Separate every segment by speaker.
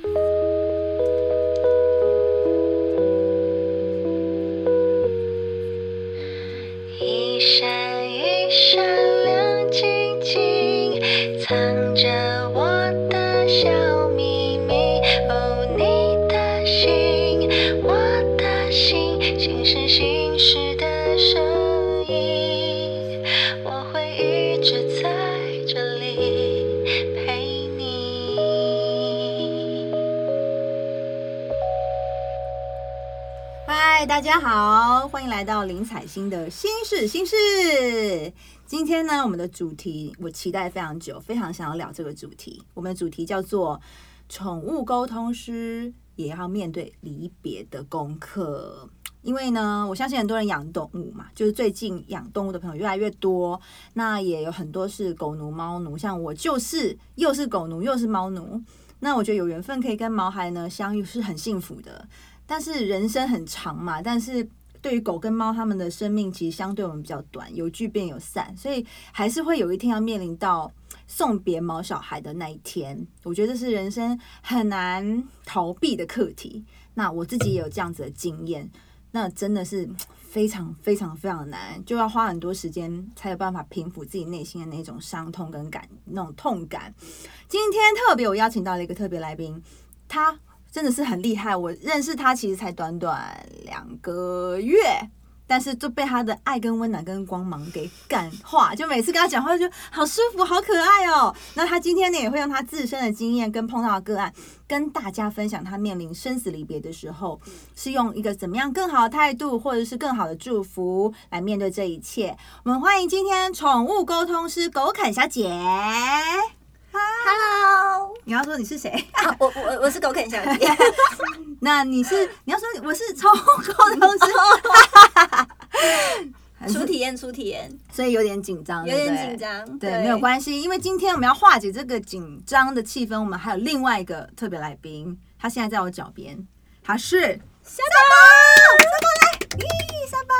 Speaker 1: 一
Speaker 2: 林采欣的心事心事。今天呢，我们的主题我期待非常久，非常想要聊这个主题。我们的主题叫做“宠物沟通师也要面对离别的功课”。因为呢，我相信很多人养动物嘛，就是最近养动物的朋友越来越多，那也有很多是狗奴、猫奴，像我就是又是狗奴又是猫奴。那我觉得有缘分可以跟毛孩呢相遇是很幸福的。但是人生很长嘛，但是对于狗跟猫，它们的生命其实相对我们比较短，有聚便有散，所以还是会有一天要面临到送别毛小孩的那一天。我觉得这是人生很难逃避的课题。那我自己也有这样子的经验，那真的是非常非常非常难，就要花很多时间才有办法平复自己内心的那种伤痛跟感那种痛感。今天特别我邀请到了一个特别来宾，他。真的是很厉害，我认识他其实才短短两个月，但是就被他的爱跟温暖跟光芒给感化，就每次跟他讲话就好舒服、好可爱哦。那他今天呢也会用他自身的经验跟碰到的个案，跟大家分享他面临生死离别的时候，是用一个怎么样更好的态度，或者是更好的祝福来面对这一切。我们欢迎今天宠物沟通师狗啃小姐。
Speaker 3: Hello，
Speaker 2: 你要说你是谁？
Speaker 3: 啊我我我是狗啃小姐，
Speaker 2: 那你是你要说我是宠物沟通师，
Speaker 3: 初体验初体验，
Speaker 2: 所以有点紧张，
Speaker 3: 有点紧。张，
Speaker 2: 对，没有关系，因为今天我们要化解这个紧张的气氛，我们还有另外一个特别来宾，他现在在我脚边，他是
Speaker 3: 小
Speaker 2: 沙宝来，咦，沙宝，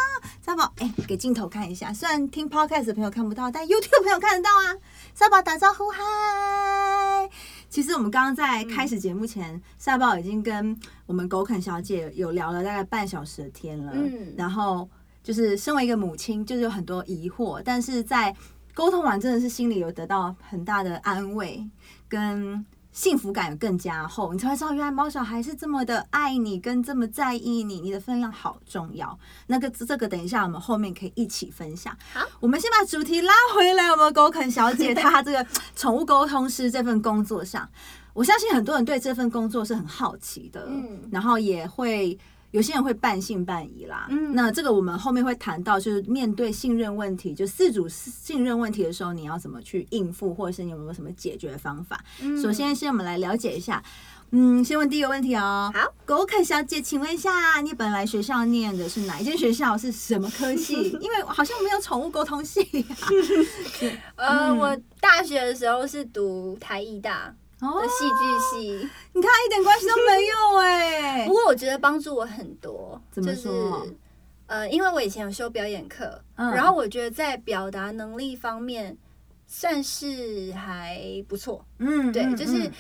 Speaker 2: 沙宝，哎、给镜头看一下，虽然听 podcast 的朋友看不到，但 YouTube 朋友看得到啊。沙宝打招呼，嗨！其实我们刚刚在开始节目前，沙宝已经跟我们狗啃小姐有聊了大概半小时的天了，
Speaker 3: 嗯
Speaker 2: 然后就是身为一个母亲，就是有很多疑惑，但是在沟通完，真的是心里有得到很大的安慰跟幸福感更加厚，你才会知道原来猫小孩是这么的爱你，跟这么在意你，你的分量好重要。那个这个等一下我们后面可以一起分享。
Speaker 3: 好，
Speaker 2: 我们先把主题拉回来，我们狗啃小姐她这个宠物沟通师这份工作上，我相信很多人对这份工作是很好奇的，
Speaker 3: 嗯
Speaker 2: 然后也会。有些人会半信半疑啦，
Speaker 3: 嗯
Speaker 2: 那这个我们后面会谈到，就是面对信任问题，就四组信任问题的时候，你要怎么去应付，或者是你有没有什么解决方法？
Speaker 3: 嗯
Speaker 2: 首先，先我们来了解一下，嗯，先问第一个问题哦。
Speaker 3: 好，
Speaker 2: 狗啃小姐，请问一下，你本来学校念的是哪一间学校？是什么科系？因为好像没有宠物沟通系啊。
Speaker 3: 呃，
Speaker 2: 嗯
Speaker 3: 我大学的时候是读台艺大
Speaker 2: 哦
Speaker 3: 的戏剧系，
Speaker 2: 你看一点关系都没有哎、
Speaker 3: 不过我觉得帮助我很多，
Speaker 2: 怎么
Speaker 3: 就是呃，因为我以前有修表演课，
Speaker 2: 嗯。
Speaker 3: 然后我觉得在表达能力方面算是还不错，
Speaker 2: 嗯，
Speaker 3: 对，
Speaker 2: 嗯
Speaker 3: 就是
Speaker 2: 嗯。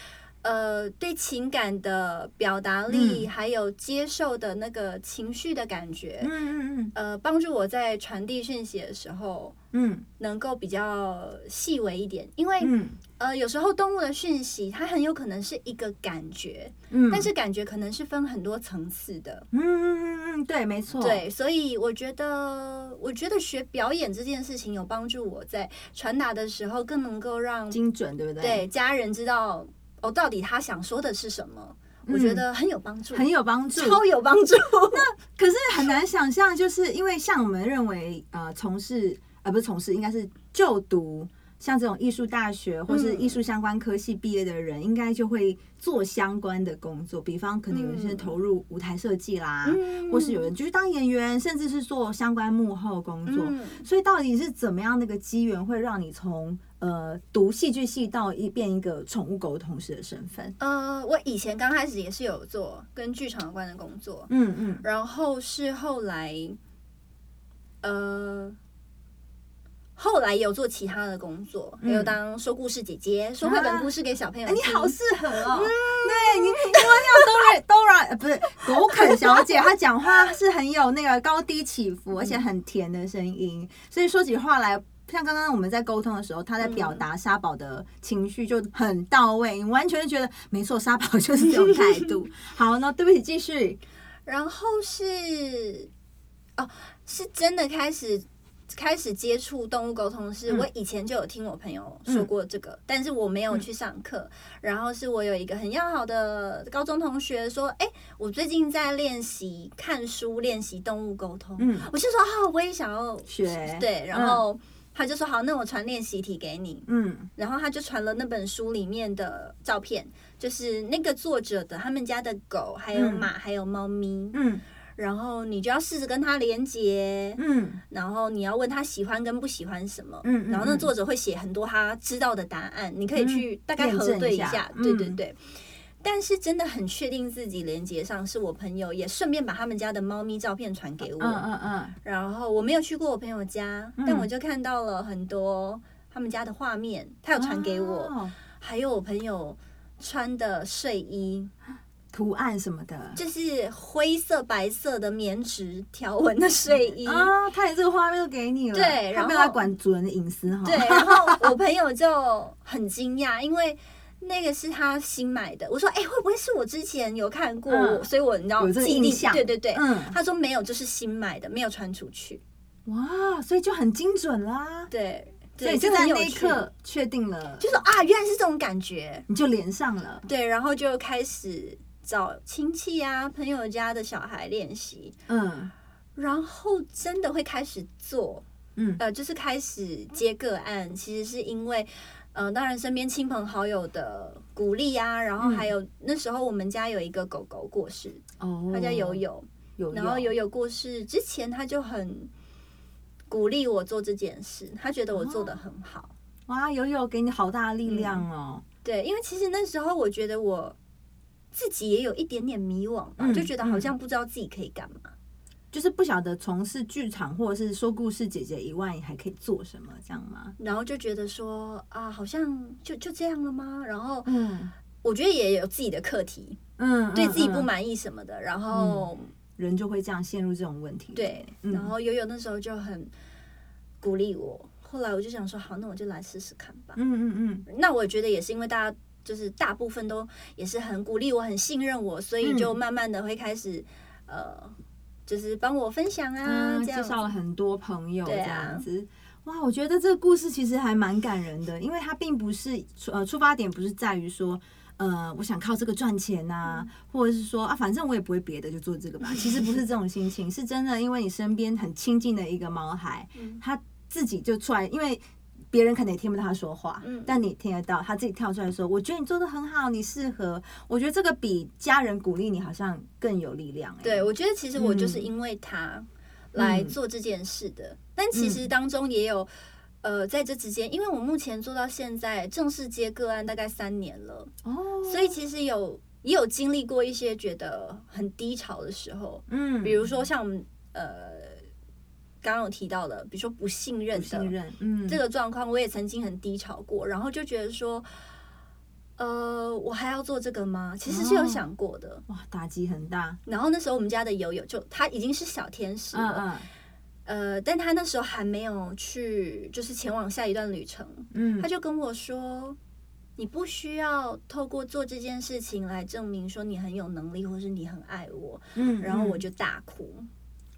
Speaker 3: 呃，对情感的表达力，
Speaker 2: 嗯。
Speaker 3: 还有接受的那个情绪的感觉，
Speaker 2: 嗯嗯。
Speaker 3: 呃，帮助我在传递讯息的时候
Speaker 2: 嗯。
Speaker 3: 能够比较细微一点，因为、
Speaker 2: 嗯。
Speaker 3: 呃，有时候动物的讯息它很有可能是一个感觉，
Speaker 2: 嗯，
Speaker 3: 但是感觉可能是分很多层次的。
Speaker 2: 嗯嗯嗯嗯，对，没错，，
Speaker 3: 对，所以我觉得，我觉得学表演这件事情有帮助我在传达的时候更能够让
Speaker 2: 精准，对不对？
Speaker 3: 对家人知道哦，到底他想说的是什么，我觉得很有帮助，
Speaker 2: 嗯很有帮助，
Speaker 3: 超有帮助。
Speaker 2: 那可是很难想象，就是因为像我们认为，呃，从事呃不是从事，应该是就读像这种艺术大学或是
Speaker 3: 嗯。
Speaker 2: 艺术相关科系毕业的人，应该就会做相关的工作，比方可能有一些
Speaker 3: 嗯。
Speaker 2: 投入舞台设计啦，
Speaker 3: 嗯。
Speaker 2: 或是有人就是当演员，甚至是做相关幕后工作。
Speaker 3: 嗯。
Speaker 2: 所以到底是怎么样的一个机缘，会让你从呃读戏剧系到一变一个宠物狗同事的身份？
Speaker 3: 呃，我以前刚开始也是有做跟剧场有关的工作，
Speaker 2: 嗯嗯。
Speaker 3: 然后是后来，呃，后来有做其他的工作，
Speaker 2: 嗯
Speaker 3: 有当说故事姐姐，说绘本故事给小朋友。
Speaker 2: 你好适合哦。对你，我像 Dora Dora 呃不是狗啃小姐，她讲话是很有那个高低起伏，而且很甜的声音，所以说起话来。像刚刚我们在沟通的时候，她在表达沙宝的情绪就很到位，你完全觉得没错，沙宝就是这种态度。好，那对不起，继续。
Speaker 3: 然后是哦，是真的开始开始接触动物沟通是，
Speaker 2: 嗯
Speaker 3: 我以前就有听我朋友说过这个，但是我没有去上课。然后是我有一个很要好的高中同学说，哎，我最近在练习看书，练习动物沟通。
Speaker 2: 嗯，
Speaker 3: 我就说哦，我也想要
Speaker 2: 学
Speaker 3: 对，然后。他就说好，那我传练习题给你。
Speaker 2: 嗯
Speaker 3: 然后他就传了那本书里面的照片，就是那个作者的他们家的狗，还有
Speaker 2: 嗯
Speaker 3: 马，还有猫咪。
Speaker 2: 嗯
Speaker 3: 然后你就要试着跟他连接，
Speaker 2: 嗯
Speaker 3: 然后你要问他喜欢跟不喜欢什么。
Speaker 2: 嗯，
Speaker 3: 然后那作者会写很多他知道的答案，你可以去大概核
Speaker 2: 证一下
Speaker 3: 对一下。
Speaker 2: 嗯
Speaker 3: 对对对。但是真的很确定自己连接上，是我朋友也顺便把他们家的猫咪照片传给我。
Speaker 2: 嗯嗯嗯
Speaker 3: 然后我没有去过我朋友家，
Speaker 2: 嗯
Speaker 3: 但我就看到了很多他们家的画面，他有传给我，
Speaker 2: 哦
Speaker 3: 还有我朋友穿的睡衣，
Speaker 2: 图案什么的。
Speaker 3: 就是灰色、白色的棉质条纹的睡衣。
Speaker 2: 啊，他连这个画面都给你了，
Speaker 3: 对然后
Speaker 2: 他没有在管主人的隐私哈。
Speaker 3: 对，然后我朋友就很惊讶，因为那个是他新买的。我说：“哎、会不会是我之前有看过？
Speaker 2: 嗯
Speaker 3: 所以我你知道
Speaker 2: 有这个印象
Speaker 3: 对对对。
Speaker 2: 嗯，
Speaker 3: 他说：“没有，就是新买的，没有穿出去。
Speaker 2: 哇，所以就很精准啦。
Speaker 3: 对”
Speaker 2: 所
Speaker 3: 对，
Speaker 2: 以就在那一刻确定了，
Speaker 3: 就说啊，原来是这种感觉。
Speaker 2: 你就连上了。
Speaker 3: 对，然后就开始找亲戚啊、朋友家的小孩练习，
Speaker 2: 嗯。
Speaker 3: 然后真的会开始做，
Speaker 2: 嗯。
Speaker 3: 呃，就是开始接个案，其实是因为，呃，当然身边亲朋好友的鼓励啊，然后还有、那时候我们家有一个狗狗过世，
Speaker 2: 哦，
Speaker 3: 他叫友友，
Speaker 2: 有，
Speaker 3: 然后友友过世之前，他就很鼓励我做这件事，他觉得我做的很好。
Speaker 2: 哇，友友给你好大的力量哦。
Speaker 3: 对，因为其实那时候我觉得我自己也有一点点迷惘吧，
Speaker 2: 嗯
Speaker 3: 就觉得好像不知道自己可以干嘛。
Speaker 2: 就是不晓得从事剧场或者是说故事姐姐以外，你还可以做什么，这样吗？
Speaker 3: 然后就觉得说啊，好像就就这样了吗？然后
Speaker 2: 嗯
Speaker 3: 我觉得也有自己的课题，
Speaker 2: 嗯，
Speaker 3: 对自己不
Speaker 2: 嗯，
Speaker 3: 满意什么的。然后、
Speaker 2: 人就会这样陷入这种问题。
Speaker 3: 对，
Speaker 2: 嗯
Speaker 3: 然后悠悠那时候就很鼓励我。后来我就想说，好，那我就来试试看吧。
Speaker 2: 嗯嗯嗯
Speaker 3: 那我觉得也是因为大家就是大部分都也是很鼓励我、很信任我，所以就
Speaker 2: 嗯
Speaker 3: 慢慢的会开始呃，就是帮我分享啊，
Speaker 2: 嗯，
Speaker 3: 这样
Speaker 2: 介绍了很多朋友这样子。哇，我觉得这个故事其实还蛮感人的，因为它并不是呃出发点不是在于说。呃，我想靠这个赚钱呐、或者是说啊，反正我也不会别的，就做这个吧。其实不是这种心情，是真的，因为你身边很亲近的一个毛孩，
Speaker 3: 嗯
Speaker 2: 他自己就出来，因为别人可能也听不到他说话，
Speaker 3: 嗯
Speaker 2: 但你听得到，他自己跳出来说：“我觉得你做的很好，你适合。”我觉得这个比家人鼓励你好像更有力量、欸。
Speaker 3: 对，我觉得其实我就是
Speaker 2: 嗯
Speaker 3: 因为他来做这件事的，但其实当中也有。呃，在这之间，因为我目前做到现在正式接个案大概三年了，
Speaker 2: 哦，
Speaker 3: 所以其实有也有经历过一些觉得很低潮的时候，
Speaker 2: 嗯，
Speaker 3: 比如说像我们呃刚刚有提到的，比如说不信任的
Speaker 2: 不信任，嗯，
Speaker 3: 这个状况，我也曾经很低潮过，然后就觉得说，呃，我还要做这个吗？其实是有
Speaker 2: 哦
Speaker 3: 想过的。
Speaker 2: 哇，打击很大。
Speaker 3: 然后那时候我们家的友友就他已经是小天使
Speaker 2: 嗯
Speaker 3: 了，
Speaker 2: 嗯
Speaker 3: 呃，但他那时候还没有去，就是前往下一段旅程，
Speaker 2: 嗯，
Speaker 3: 他就跟我说。你不需要透过做这件事情来证明说你很有能力，或是你很爱我。然后我就大哭。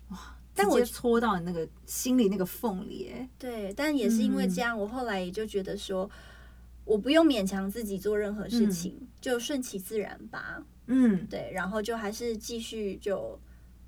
Speaker 2: 但
Speaker 3: 但我
Speaker 2: 我戳到你那个心里那个缝里，哎，
Speaker 3: 对，但也是因为这样，我后来也就觉得说，我不用勉强自己做任何事情，就顺其自然吧。
Speaker 2: 嗯，
Speaker 3: 对，然后就还是继续就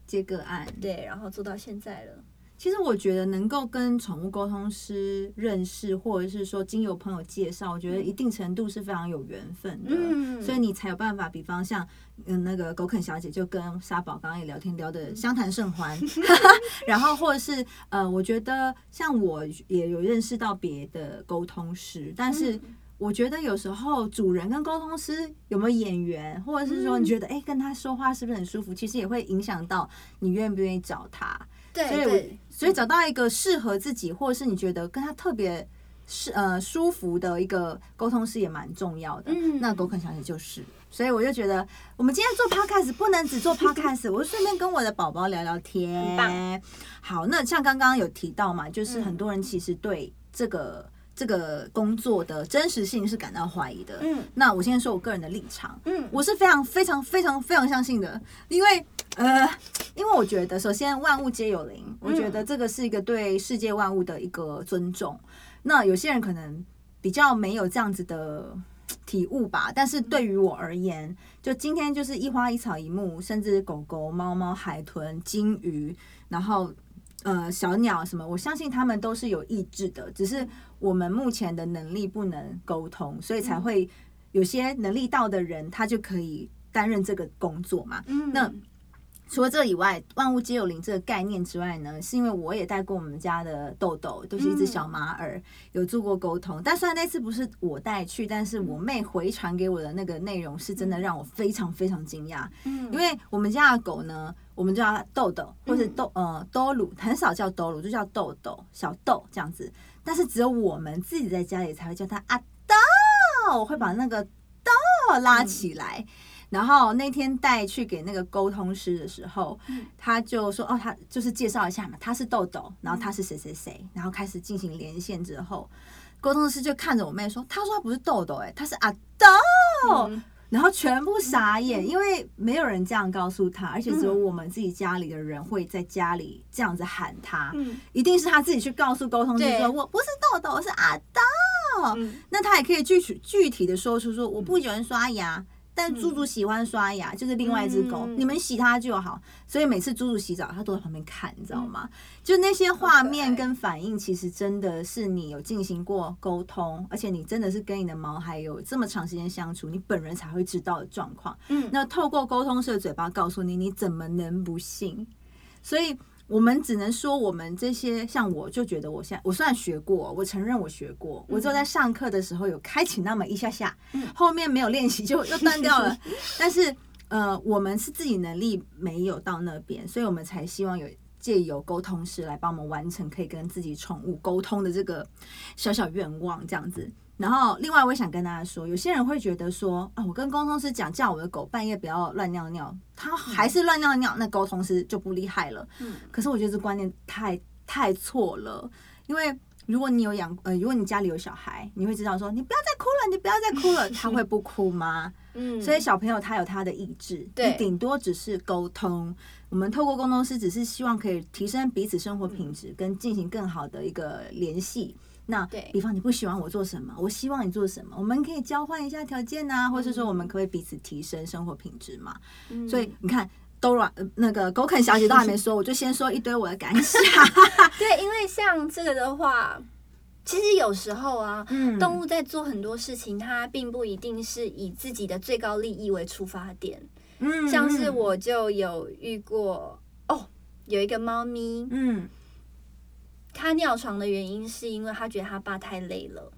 Speaker 2: 接个案。
Speaker 3: 对，然后做到现在了。
Speaker 2: 其实我觉得能够跟宠物沟通师认识，或者是说经由朋友介绍，我觉得一定程度是非常有缘分的。
Speaker 3: 嗯。
Speaker 2: 所以你才有办法，比方像嗯那个狗啃小姐就跟沙宝刚刚也聊天聊得相谈甚欢，然后或者是呃，我觉得像我也有认识到别的沟通师，但是我觉得有时候主人跟沟通师有没有眼缘，或者是说你觉得哎、诶跟他说话是不是很舒服，其实也会影响到你愿不愿意找他。
Speaker 3: 对
Speaker 2: 所以我
Speaker 3: 对，
Speaker 2: 所以找到一个适合自己，或者是你觉得跟他特别是呃舒服的一个沟通师也蛮重要的。
Speaker 3: 嗯
Speaker 2: 那狗肯小姐就是，所以我就觉得我们今天做 podcast 不能只做 podcast，我就顺便跟我的宝宝聊聊
Speaker 3: 很
Speaker 2: 天
Speaker 3: 棒。
Speaker 2: 好，那像刚刚有提到嘛，就是
Speaker 3: 嗯
Speaker 2: 很多人其实对这个。这个工作的真实性是感到怀疑的。
Speaker 3: 嗯
Speaker 2: 那我先说我个人的立场，
Speaker 3: 嗯，
Speaker 2: 我是非常非常非常非常相信的，因为呃，因为我觉得首先万物皆有灵，我觉得这个是一个对世界万物的一个尊重。那有些人可能比较没有这样子的体悟吧，但是对于我而言，就今天就是一花一草一木，甚至狗狗、猫猫、海豚、金鱼，然后。呃，小鸟什么，我相信他们都是有意志的，只是我们目前的能力不能沟通，所以才会有些能力到的人，他就可以担任这个工作嘛。
Speaker 3: 嗯
Speaker 2: 那除了这以外，万物皆有灵这个概念之外呢，是因为我也带过我们家的豆豆，都是一只小马尔，有做过沟通。但虽然那次不是我带去，但是我妹回传给我的那个内容是真的让我非常非常惊讶。
Speaker 3: 嗯
Speaker 2: 因为我们家的狗呢，我们叫它豆豆或者豆呃豆鲁，很少叫豆鲁，就叫豆豆小豆这样子。但是只有我们自己在家里才会叫它阿豆，我会把那个豆拉起来。然后那天带去给那个沟通师的时候，他就说：“哦，他就是介绍一下嘛，他是豆豆，然后他是谁谁谁，然后开始进行连线之后，沟通师就看着我妹说：‘他说他不是豆豆、欸，哎，他是阿豆。’
Speaker 3: 嗯
Speaker 2: 然后全部傻眼，因为没有人这样告诉他，而且只有我们自己家里的人会在家里这样子喊他，
Speaker 3: 嗯
Speaker 2: 一定是他自己去告诉沟通师
Speaker 3: 对
Speaker 2: 说：“我不是豆豆，我是阿豆。
Speaker 3: 嗯
Speaker 2: 那他也可以具体具体的说出说：“我不喜欢刷牙。但猪猪喜欢刷牙，就是另外一只狗，
Speaker 3: 嗯
Speaker 2: 你们洗它就好。所以每次猪猪洗澡，它都在旁边看，你知道吗？就那些画面跟反应，其实真的是你有进行过沟通，而且你真的是跟你的毛孩有这么长时间相处，你本人才会知道的状况。
Speaker 3: 嗯
Speaker 2: 那透过沟通式的嘴巴告诉你，你怎么能不信？所以我们只能说，我们这些像我就觉得，我现在我虽然学过，我承认我学过，我只有在上课的时候有开启那么一下下，后面没有练习就 又断掉了。但是呃，我们是自己能力没有到那边，所以我们才希望有。借由沟通师来帮我们完成可以跟自己宠物沟通的这个小小愿望，这样子。然后，另外我也想跟大家说，有些人会觉得说，啊，我跟沟通师讲，叫我的狗半夜不要乱尿尿，它还是乱尿尿，那沟通师就不厉害了。
Speaker 3: 嗯
Speaker 2: 可是我觉得这观念太太错了，因为如果你有养，呃，如果你家里有小孩，你会知道说，你不要再哭了，你不要再哭了，他会不哭吗？
Speaker 3: 嗯
Speaker 2: 所以小朋友他有他的意志，
Speaker 3: 对
Speaker 2: 你顶多只是沟通。我们透过沟通师，只是希望可以提升彼此生活品质，跟进行更好的一个联系。那
Speaker 3: 对
Speaker 2: 比方你不喜欢我做什么，我希望你做什么，我们可以交换一下条件呐、或是说我们可以彼此提升生活品质嘛？
Speaker 3: 嗯
Speaker 2: 所以你看。Dora，呃那个狗啃小姐都还没说，我就先说一堆我的感想。
Speaker 3: 对，因为像这个的话，其实有时候啊，
Speaker 2: 嗯
Speaker 3: 动物在做很多事情，它并不一定是以自己的最高利益为出发点。
Speaker 2: 嗯
Speaker 3: 像是，我就有遇过哦，有一个猫咪，
Speaker 2: 嗯，
Speaker 3: 它尿床的原因是因为他觉得他爸太累了。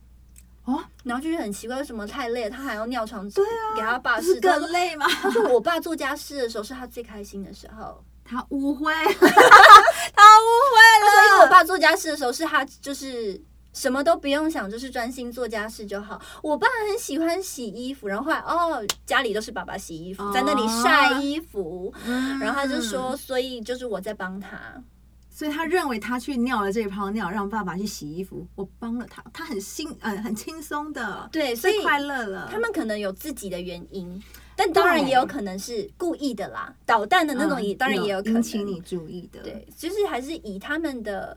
Speaker 2: 哦，
Speaker 3: 然后就是很奇怪，为什么太累了，他还要尿床？
Speaker 2: 对啊
Speaker 3: 给他爸
Speaker 2: 是更累吗？
Speaker 3: 他说我爸做家事的时候是他最开心的时候。
Speaker 2: 他误会，他误会
Speaker 3: 他说因为我。爸做家事的时候是他就是什么都不用想，就是专心做家事就好。我爸很喜欢洗衣服，然后后来哦家里都是爸爸洗衣服，在那里晒衣服，然后他就说，所以就是我在帮他。
Speaker 2: 所以他认为他去尿了这一泡尿，让爸爸去洗衣服，我帮了他，他很轻，呃，很轻松的，
Speaker 3: 对，所以
Speaker 2: 快乐了。
Speaker 3: 他们可能有自己的原因，但当然也有可能是故意的啦，捣蛋的那种也、
Speaker 2: 嗯
Speaker 3: 当然也有可能
Speaker 2: 引起你注意的，
Speaker 3: 对，就是还是以他们的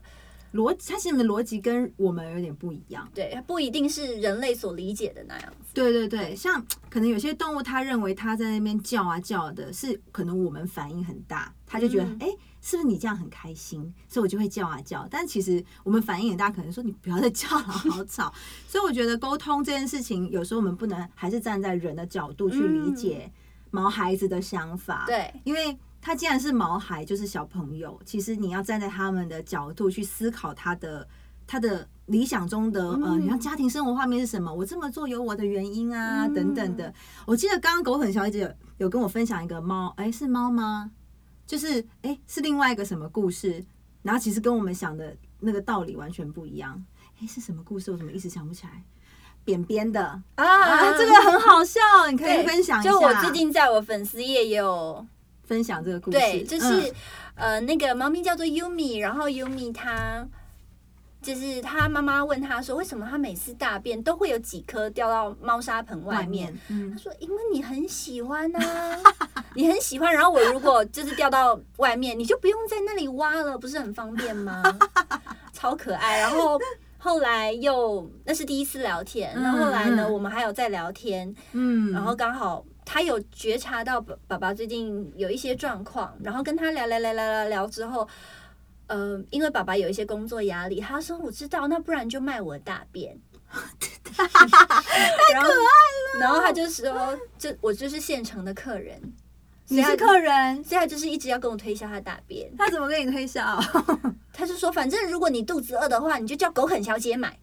Speaker 2: 逻辑，他其实的逻辑跟我们有点不一样。
Speaker 3: 对，不一定是人类所理解的那样子。
Speaker 2: 对对对，像可能有些动物，它认为它在那边叫啊叫的，是可能我们反应很大，它就觉得
Speaker 3: 嗯
Speaker 2: 哎、诶是不是你这样很开心，所以我就会叫啊叫。但其实我们反应很大，可能说你不要再叫了，好吵。所以我觉得沟通这件事情，有时候我们不能还是站在人的角度去理解毛孩子的想法。
Speaker 3: 对，
Speaker 2: 因为他既然是毛孩，就是小朋友，其实你要站在他们的角度去思考他的他的理想中的呃，
Speaker 3: 嗯
Speaker 2: 你看家庭生活画面是什么？我这么做有我的原因啊，
Speaker 3: 嗯
Speaker 2: 等等的。我记得刚刚狗很小姐有有跟我分享一个猫，哎，是猫吗？就是哎，是另外一个什么故事？然后其实跟我们想的那个道理完全不一样。哎，是什么故事？我怎么一时想不起来？扁扁的
Speaker 3: 啊
Speaker 2: 啊，这个很好笑，你可以分享一下。
Speaker 3: 就我最近在我粉丝页也有
Speaker 2: 分享这个故事，
Speaker 3: 对，就是、
Speaker 2: 嗯
Speaker 3: 呃，那个猫咪叫做 Yumi，然后 Yumi 它就是他妈妈问他说，为什么他每次大便都会有几颗掉到猫砂盆外
Speaker 2: 外
Speaker 3: 面？
Speaker 2: 面，嗯
Speaker 3: 他，说：“因为你很喜欢啊，你很喜欢。然后我如果就是掉到外面，你就不用在那里挖了，不是很方便吗？超可爱。然后后来又那是第一次聊天，那后后来呢，我们还有在聊天，
Speaker 2: 嗯，
Speaker 3: 然后刚好他有觉察到爸爸爸最近有一些状况，然后跟他聊聊聊聊聊聊之后，呃，因为爸爸有一些工作压力，他说我知道，那不然就卖我大便。太可爱了，然后他就说，就我就是现成的客人，
Speaker 2: 你是客人，
Speaker 3: 所以他就是一直要跟我推销他大便。
Speaker 2: 他怎么跟你推销？
Speaker 3: 他就说，反正如果你肚子饿的话，你就叫狗啃小姐买，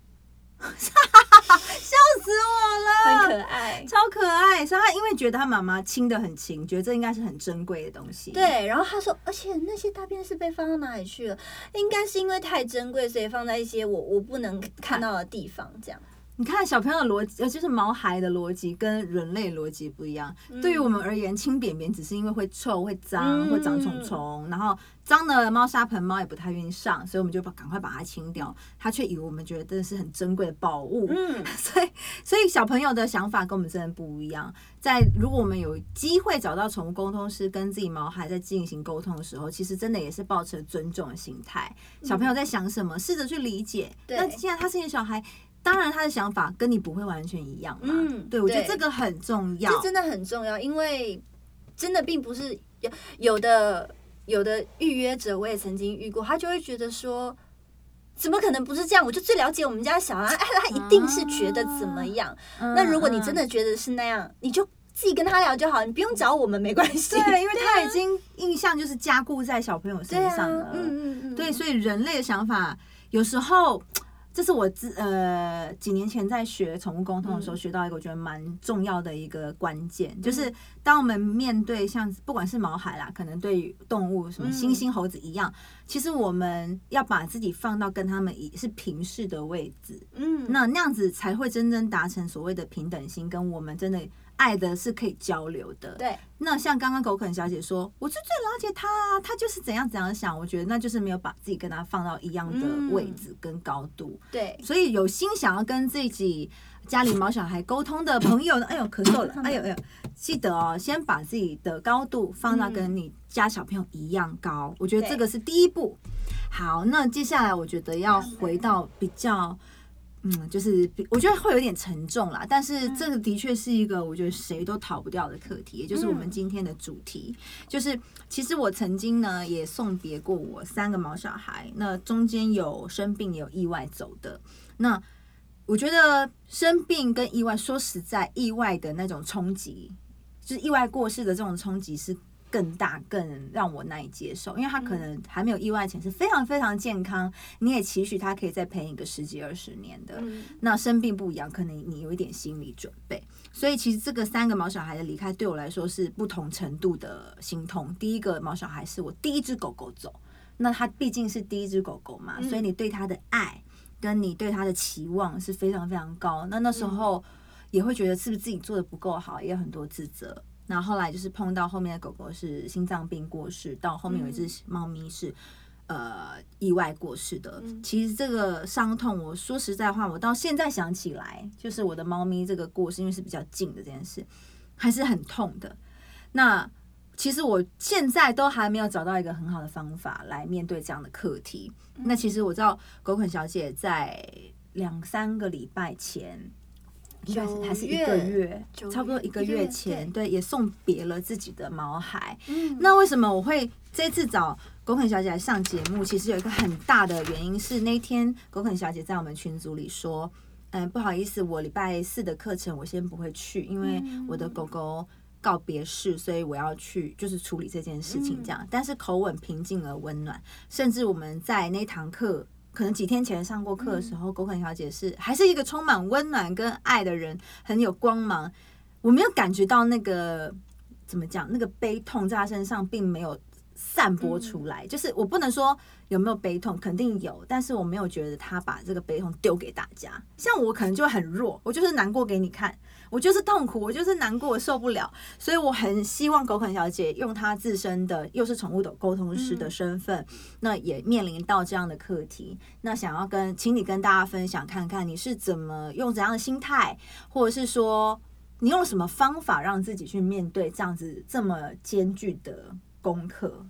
Speaker 2: 笑死我了，
Speaker 3: 很可爱。
Speaker 2: 超可爱。所以他因为觉得他妈妈亲的很亲，觉得这应该是很珍贵的东西。，
Speaker 3: 对，然后他说，而且那些大便是被放到哪里去了？应该是因为太珍贵，所以放在一些我我不能看到的地方，这样。
Speaker 2: 你看小朋友的逻辑，呃，就是毛孩的逻辑跟人类逻辑不一样。对于我们而言，清便便只是因为会臭、会脏、
Speaker 3: 嗯
Speaker 2: 会长虫虫，然后脏的猫砂盆猫也不太愿意上，所以我们就把赶快把它清掉。它却以为我们觉得这是很珍贵的宝物。
Speaker 3: 嗯，
Speaker 2: 所以，所以小朋友的想法跟我们真的不一样。在如果我们有机会找到宠物沟通师跟自己毛孩在进行沟通的时候，其实真的也是抱持尊重的心态。小朋友在想什么，试着去理解。那既然他是你小孩，当然他的想法跟你不会完全一样嘛。
Speaker 3: 嗯
Speaker 2: 对，我觉得这个很重要。
Speaker 3: 这真的很重要，因为真的并不是有有的有的预约者，我也曾经遇过，他就会觉得说。怎么可能不是这样？我就最了解我们家小孩，哎，他一定是觉得怎么样？
Speaker 2: 嗯
Speaker 3: 那如果你真的觉得是那样，你就自己跟他聊就好，你不用找我们，没关系。
Speaker 2: 对，因为他已经印象就是加固在小朋友身上了。，
Speaker 3: 嗯嗯嗯，
Speaker 2: 对，所以人类的想法有时候，这是我自呃几年前在学宠物沟通的时候
Speaker 3: 嗯。
Speaker 2: 学到一个我觉得蛮重要的一个关键，就是当我们面对像不管是毛孩啦，可能对于动物什么
Speaker 3: 嗯。
Speaker 2: 猩猩、猴子一样，其实我们要把自己放到跟他们一是平视的位置，
Speaker 3: 嗯，
Speaker 2: 那那样子才会真正达成所谓的平等心，跟我们真的爱的是可以交流的。
Speaker 3: 对，
Speaker 2: 那像刚刚狗肯小姐说，我是最了解他啊，他就是怎样怎样想，我觉得那就是没有把自己跟他放到一样的位置跟高度。
Speaker 3: 对，
Speaker 2: 所以有心想要跟自己家里毛小孩沟通的朋友呢，哎呦咳嗽了，哎呦哎呦，记得哦，先把自己的高度放到跟你家小朋友一样高，我觉得这个是第一步。好，那接下来我觉得要回到比较。嗯，就是我觉得会有点沉重啦，但是这个的确是一个我觉得谁都逃不掉的课题，也就是我们今天的主题。就是其实我曾经呢也送别过我三个毛小孩，那中间有生病也有意外走的。那我觉得生病跟意外，说实在，意外的那种冲击，就是意外过世的这种冲击是更大、更让我难以接受，因为他可能还没有意外前是非常非常健康，你也期许他可以再陪你个十几二十年的。
Speaker 3: 嗯
Speaker 2: 那生病不一样，可能你有一点心理准备，所以其实这个三个毛小孩的离开对我来说是不同程度的心痛。第一个毛小孩是我第一只狗狗走，那它毕竟是第一只狗狗嘛，
Speaker 3: 嗯
Speaker 2: 所以你对它的爱跟你对它的期望是非常非常高。那那时候也会觉得是不是自己做的不够好，也有很多自责。那后来就是碰到后面的狗狗是心脏病过世，到后面有一只猫咪是。呃，意外过世的，
Speaker 3: 嗯
Speaker 2: 其实这个伤痛，我说实在话，我到现在想起来，就是我的猫咪这个过世，因为是比较近的这件事，还是很痛的。那其实我现在都还没有找到一个很好的方法来面对这样的课题。那其实我知道狗啃小姐在两三个礼拜前，应该是还是一个月，差不多一个月前，对，也送别了自己的毛孩。
Speaker 3: 嗯
Speaker 2: 那为什么我会这次找狗肯小姐来上节目？其实有一个很大的原因是那天狗肯小姐在我们群组里说，嗯，不好意思，我礼拜四的课程我先不会去，因为我的狗狗告别式，所以我要去就是处理这件事情这样。但是口吻平静而温暖，甚至我们在那堂课。可能几天前上过课的时候，狗啃小姐是还是一个充满温暖跟爱的人，很有光芒。我没有感觉到那个怎么讲，那个悲痛在她身上并没有散播出来。就是我不能说有没有悲痛，肯定有，但是我没有觉得他把这个悲痛丢给大家。像我可能就很弱，我就是难过给你看，我就是痛苦，我就是难过，我受不了。所以我很希望狗啃小姐用她自身的又是宠物的沟通师的身份，那也面临到这样的课题。那想要跟，请你跟大家分享看看，你是怎么用怎样的心态，或者是说你用什么方法让自己去面对这样子这么艰巨的功课？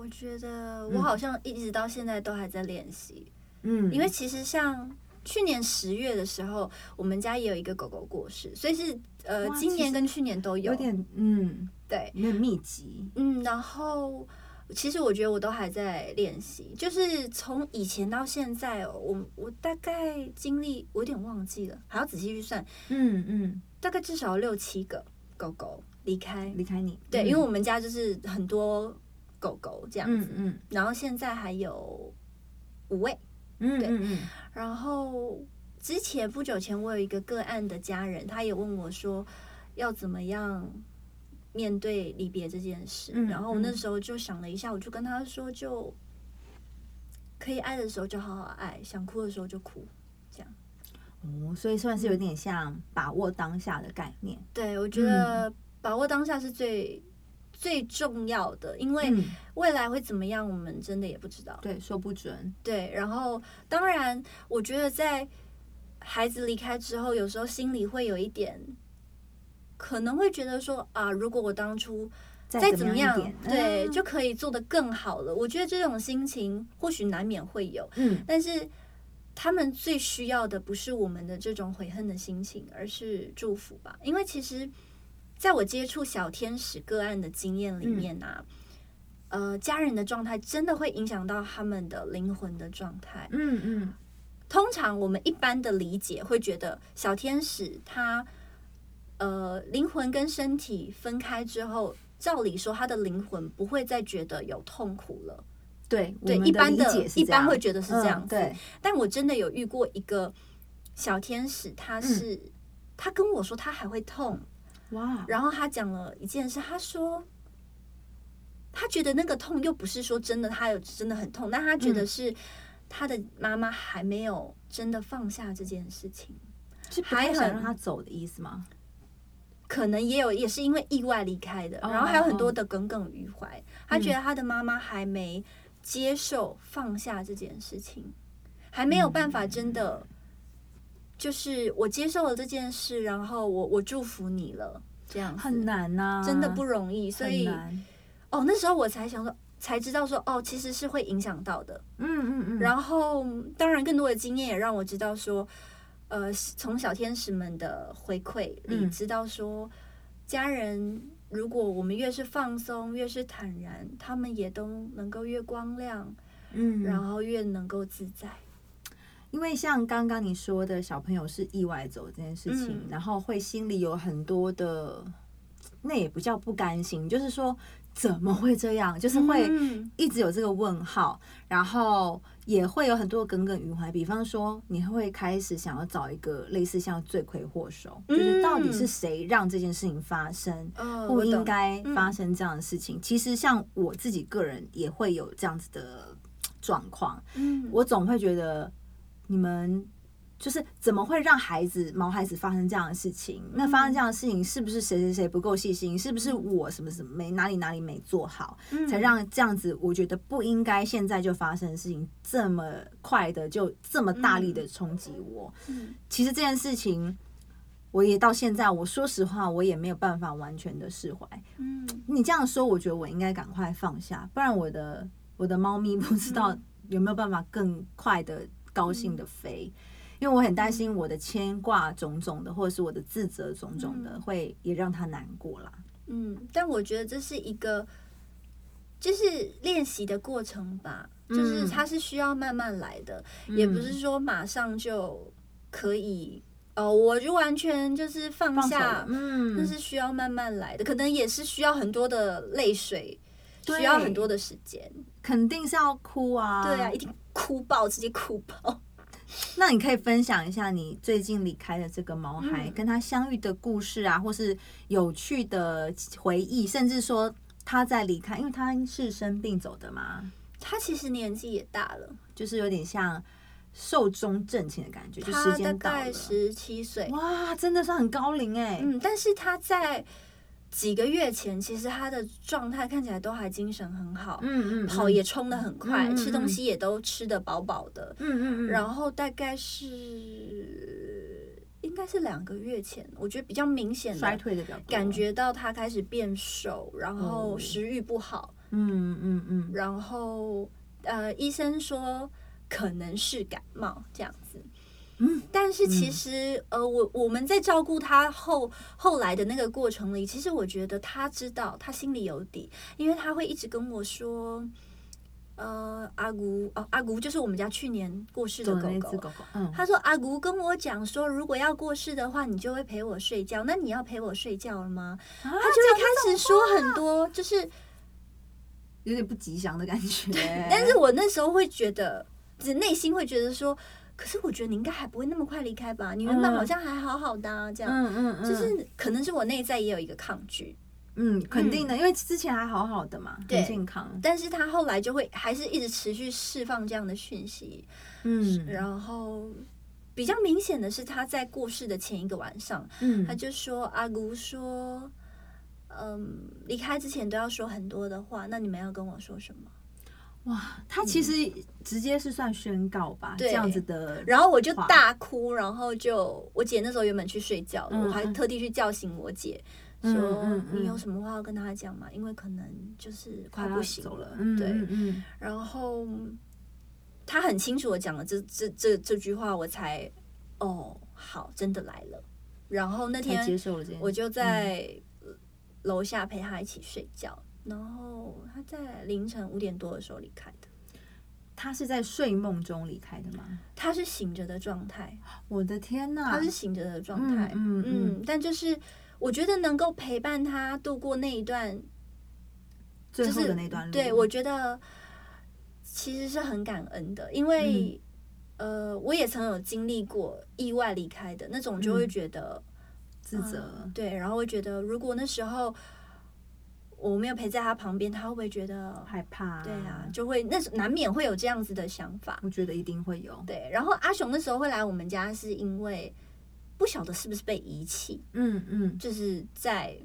Speaker 3: 我觉得我好像一直到现在都还在练习，
Speaker 2: 嗯，
Speaker 3: 因为其实像去年十月的时候，我们家也有一个狗狗过世，所以是呃今年跟去年都有
Speaker 2: 有点嗯，
Speaker 3: 对，
Speaker 2: 有点密集，
Speaker 3: 嗯，然后其实我觉得我都还在练习，就是从以前到现在哦，我我大概经历我有点忘记了，还要仔细去算，
Speaker 2: 嗯嗯，
Speaker 3: 大概至少六七个狗狗离开。
Speaker 2: 离开你，
Speaker 3: 对，
Speaker 2: 嗯。
Speaker 3: 因为我们家就是很多狗狗这样子，
Speaker 2: 嗯。嗯
Speaker 3: 然后现在还有五位，对。
Speaker 2: 嗯嗯。嗯，
Speaker 3: 然后之前不久前我有一个个案的家人，他也问我说要怎么样面对离别这件事，
Speaker 2: 嗯
Speaker 3: 然后我那
Speaker 2: 嗯。
Speaker 3: 时候就想了一下，我就跟他说，就可以爱的时候就好好爱，想哭的时候就哭，这样。
Speaker 2: 哦，所以算是有点像把握当下的概念，
Speaker 3: 对我觉得把握当下是最。最重要的，因为
Speaker 2: 嗯
Speaker 3: 未来会怎么样，我们真的也不知道。
Speaker 2: 对，说不准，
Speaker 3: 对，然后当然，我觉得在孩子离开之后，有时候心里会有一点，可能会觉得说啊，如果我当初再
Speaker 2: 再
Speaker 3: 怎么样对，
Speaker 2: 嗯
Speaker 3: 就可以做得更好了。我觉得这种心情或许难免会有，
Speaker 2: 嗯
Speaker 3: 但是他们最需要的不是我们的这种悔恨的心情，而是祝福吧。因为其实在我接触小天使个案的经验里面啊，呃，家人的状态真的会影响到他们的灵魂的状态。
Speaker 2: 嗯嗯
Speaker 3: 通常我们一般的理解会觉得，小天使他呃灵魂跟身体分开之后，照理说他的灵魂不会再觉得有痛苦了。
Speaker 2: 对
Speaker 3: 对，一般的一般会觉得是这样子。
Speaker 2: 嗯对，
Speaker 3: 但我真的有遇过一个小天使，他是、
Speaker 2: 嗯
Speaker 3: 他跟我说他还会痛，
Speaker 2: 哇，
Speaker 3: 然后他讲了一件事，他说他觉得那个痛又不是说真的他有真的很痛，但他觉得
Speaker 2: 嗯
Speaker 3: 是他的妈妈还没有真的放下这件事情。
Speaker 2: 是
Speaker 3: 还
Speaker 2: 想让他走的意思吗？
Speaker 3: 可能也有，也是因为意外离开的，
Speaker 2: 哦
Speaker 3: 然后还有很多的耿耿于怀。他觉得他的妈妈还没接受放下这件事情，还没有办法真的，就是我接受了这件事，然后我我祝福你了，这样
Speaker 2: 很，难呐，
Speaker 3: 真的不容易。所以哦，那时候我才想说，才知道说哦，其实是会影响到的。
Speaker 2: 嗯嗯嗯，
Speaker 3: 然后，当然更多的经验也让我知道说，呃，从小天使们的回馈里
Speaker 2: 嗯
Speaker 3: 知道说，家人如果我们越是放松，越是坦然，他们也都能够越光亮，
Speaker 2: 嗯，
Speaker 3: 然后越能够自在。
Speaker 2: 因为像刚刚你说的小朋友是意外走这件事情，
Speaker 3: 嗯
Speaker 2: 然后会心里有很多的，那也不叫不甘心，就是说怎么会这样，就是会
Speaker 3: 嗯。
Speaker 2: 一直有这个问号，然后也会有很多耿耿于怀。比方说，你会开始想要找一个类似像罪魁祸首，就是到底是谁让这件事情发生，不应该发生这样的事情。其实像我自己个人也会有这样子的状况，
Speaker 3: 嗯，
Speaker 2: 我总会觉得你们就是怎么会让孩子毛孩子发生这样的事情？那发生这样的事情，是不是谁谁谁不够细心？是不是我什么什么没哪里哪里没做好，
Speaker 3: 嗯
Speaker 2: 才让这样子？我觉得不应该现在就发生的事情，这么快的就这么大力的冲击我。
Speaker 3: 嗯
Speaker 2: 其实这件事情。我也到现在，我说实话，我也没有办法完全的释怀。
Speaker 3: 嗯
Speaker 2: 你这样说，我觉得我应该赶快放下，不然我的我的猫咪不知道有没有办法更快的高兴的飞，因为我很担心我的牵挂种种的，或者是我的自责种种的，会也让他难过啦。
Speaker 3: 嗯，但我觉得这是一个，就是练习的过程吧，就是
Speaker 2: 嗯
Speaker 3: 它是需要慢慢来的，也不是说马上就可以。哦，我就完全就是放下
Speaker 2: 了，嗯
Speaker 3: 那是需要慢慢来的，可能也是需要很多的泪水，需要很多的时间。
Speaker 2: 肯定是要哭啊。
Speaker 3: 对啊，一定哭爆，直接哭爆。
Speaker 2: 那你可以分享一下你最近离开的这个毛孩、
Speaker 3: 嗯
Speaker 2: 跟他相遇的故事啊，或是有趣的回忆，甚至说他在离开，因为他是生病走的嘛，
Speaker 3: 他其实年纪也大了，
Speaker 2: 就是有点像寿终正寝的感觉，就时间到了。
Speaker 3: 概十七岁。
Speaker 2: 哇，真的是很高龄哎、
Speaker 3: 嗯，但是他在几个月前，其实他的状态看起来都还精神很好，
Speaker 2: 嗯嗯，
Speaker 3: 跑也冲得很快，吃东西也都吃得饱饱的。
Speaker 2: 嗯嗯嗯，
Speaker 3: 然后大概是应该是两个月前，我觉得比较明显
Speaker 2: 衰
Speaker 3: 的
Speaker 2: 退的比较多。
Speaker 3: 感，觉到他开始变瘦，然后
Speaker 2: 哦。
Speaker 3: 食欲不好，
Speaker 2: 嗯嗯嗯，
Speaker 3: 然后呃，医生说可能是感冒这样子。
Speaker 2: 嗯，
Speaker 3: 但是其实，呃，我我们在照顾他后后来的那个过程里，其实我觉得他知道，他心里有底，因为他会一直跟我说，呃，阿姑哦，阿姑就是我们家去年过世的狗狗。
Speaker 2: 狗狗，嗯，
Speaker 3: 他说：“阿姑跟我讲说，如果要过世的话，你就会陪我睡觉。那你要陪我睡觉了吗？”
Speaker 2: 他
Speaker 3: 他就会开始说很多，就是
Speaker 2: 有点不吉祥的感觉，
Speaker 3: 但是我那时候会觉得，只内心会觉得说，可是我觉得你应该还不会那么快离开吧？你原本
Speaker 2: 嗯
Speaker 3: 好像还好好的、啊，这样，
Speaker 2: 嗯嗯嗯，
Speaker 3: 就是可能是我内在也有一个抗拒，
Speaker 2: 嗯，肯定的，因为之前还好好的嘛，很
Speaker 3: 对
Speaker 2: 健康，
Speaker 3: 但是他后来就会还是一直持续释放这样的讯息，
Speaker 2: 嗯，
Speaker 3: 然后比较明显的是他在过世的前一个晚上，
Speaker 2: 嗯，
Speaker 3: 他就说阿姑说。嗯，离开之前都要说很多的话，那你们要跟我说什么？
Speaker 2: 哇，他其实直接是算宣告吧，这样子的，
Speaker 3: 然后我就大哭，然后就我姐那时候原本去睡觉我还特地去叫醒我姐，
Speaker 2: 嗯
Speaker 3: 说、你有什么话要跟她讲吗？因为可能就是快不行
Speaker 2: 走了，嗯
Speaker 3: 对。然后他很清楚的讲了这这这这句话，我才哦好，真的来了。然后那天我就在楼下陪他一起睡觉，然后他在凌晨五点多的时候离开的。
Speaker 2: 他是在睡梦中离开的吗？
Speaker 3: 他是醒着的状态，
Speaker 2: 我的天呐，
Speaker 3: 他是醒着的状态，
Speaker 2: 嗯嗯嗯
Speaker 3: 但就是我觉得能够陪伴他度过那一段，
Speaker 2: 最
Speaker 3: 就是
Speaker 2: 后的那段路，
Speaker 3: 对我觉得其实是很感恩的，因为、
Speaker 2: 嗯
Speaker 3: 呃，我也曾有经历过意外离开的那种，就会觉得、
Speaker 2: 自责
Speaker 3: 嗯，对，然后会觉得如果那时候我没有陪在他旁边，他会不会觉得？
Speaker 2: 害怕，
Speaker 3: 对啊，，就会那难免会有这样子的想法。
Speaker 2: 我觉得一定会有，
Speaker 3: 对，然后阿雄那时候会来我们家，是因为不晓得是不是被遗弃，
Speaker 2: 嗯嗯，
Speaker 3: 就是在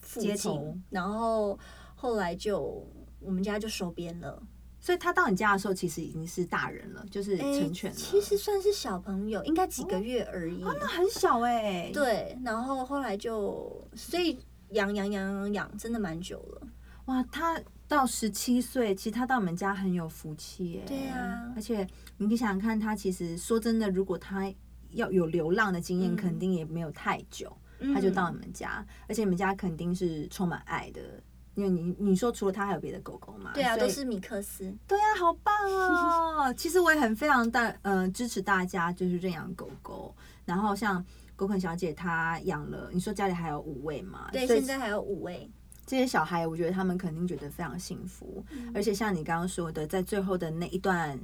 Speaker 3: 附
Speaker 2: 街头。
Speaker 3: 近，然后后来就我们家就收编了，
Speaker 2: 所以他到你家的时候，其实已经是大人了，就是成犬了，
Speaker 3: 其实算是小朋友，应该几个月而已。
Speaker 2: 哦那很小哎，，
Speaker 3: 对，然后后来就所以养养养养养，真的蛮久了。
Speaker 2: 哇，他到十七岁，其实他到我们家很有福气耶。
Speaker 3: 对啊
Speaker 2: 而且你可以想想看，他其实说真的，如果他要有流浪的经验，
Speaker 3: 嗯
Speaker 2: 肯定也没有太久，
Speaker 3: 嗯
Speaker 2: 他就到你们家，而且你们家肯定是充满爱的。因为你你说除了他还有别的狗狗吗？
Speaker 3: 对啊，都是米克斯。
Speaker 2: 对啊，好棒哦！其实我也很非常大呃支持大家就是认养狗狗，然后像狗肯小姐她养了，你说家里还有五位吗？
Speaker 3: 对，现在还有五位。
Speaker 2: 这些小孩，我觉得他们肯定觉得非常幸福，而且像你刚刚说的，在最后的那一段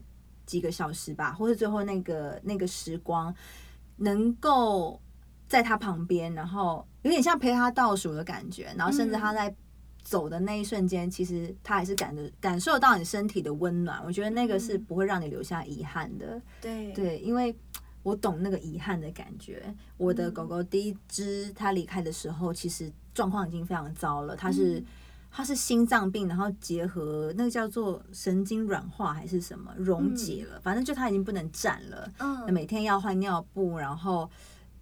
Speaker 2: 几个小时吧，或是最后那个那个时光，能够在他旁边，然后有点像陪他倒数的感觉，然后甚至他在走的那一瞬间，其实他还是感的感受到你身体的温暖，我觉得那个是不会让你留下遗憾的。
Speaker 3: 对
Speaker 2: 对，因为我懂那个遗憾的感觉。我的狗狗第一只它离开的时候，其实状况已经非常糟了，它是。它是心脏病，然后结合那个叫做神经软化还是什么溶解了，反正就它已经不能站了，
Speaker 3: 嗯，
Speaker 2: 每天要换尿布，然后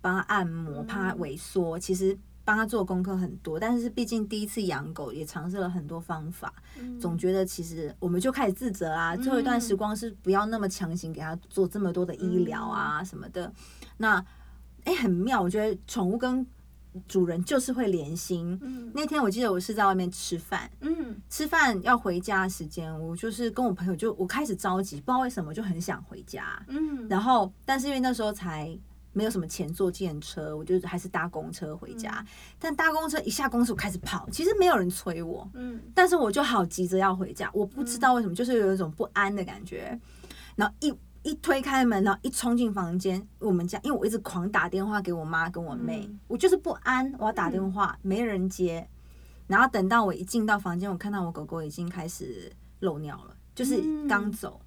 Speaker 2: 帮它按摩，怕它萎缩。其实帮他做功课很多，但是毕竟第一次养狗，也尝试了很多方法，
Speaker 3: 嗯
Speaker 2: 总觉得其实我们就开始自责啊，最后一段时光是不要那么强行给他做这么多的医疗啊什么的。那哎、很妙，我觉得宠物跟主人就是会连心。
Speaker 3: 嗯
Speaker 2: 那天我记得我是在外面吃饭，
Speaker 3: 嗯
Speaker 2: 吃饭要回家的时间，我就是跟我朋友就我开始着急，不知道为什么就很想回家。
Speaker 3: 嗯，
Speaker 2: 然后，但是因为那时候才没有什么钱坐电车，我就还是搭公车回家。但搭公车一下公车我开始跑，其实没有人催我，
Speaker 3: 嗯
Speaker 2: 但是我就好急着要回家，我不知道为什么，就是有一种不安的感觉。然后一一推开门，然后一冲进房间，我们家因为我一直狂打电话给我妈跟我妹，
Speaker 3: 嗯
Speaker 2: 我就是不安，我要打电话、没人接。然后等到我一进到房间，我看到我狗狗已经开始漏尿了，就是刚走。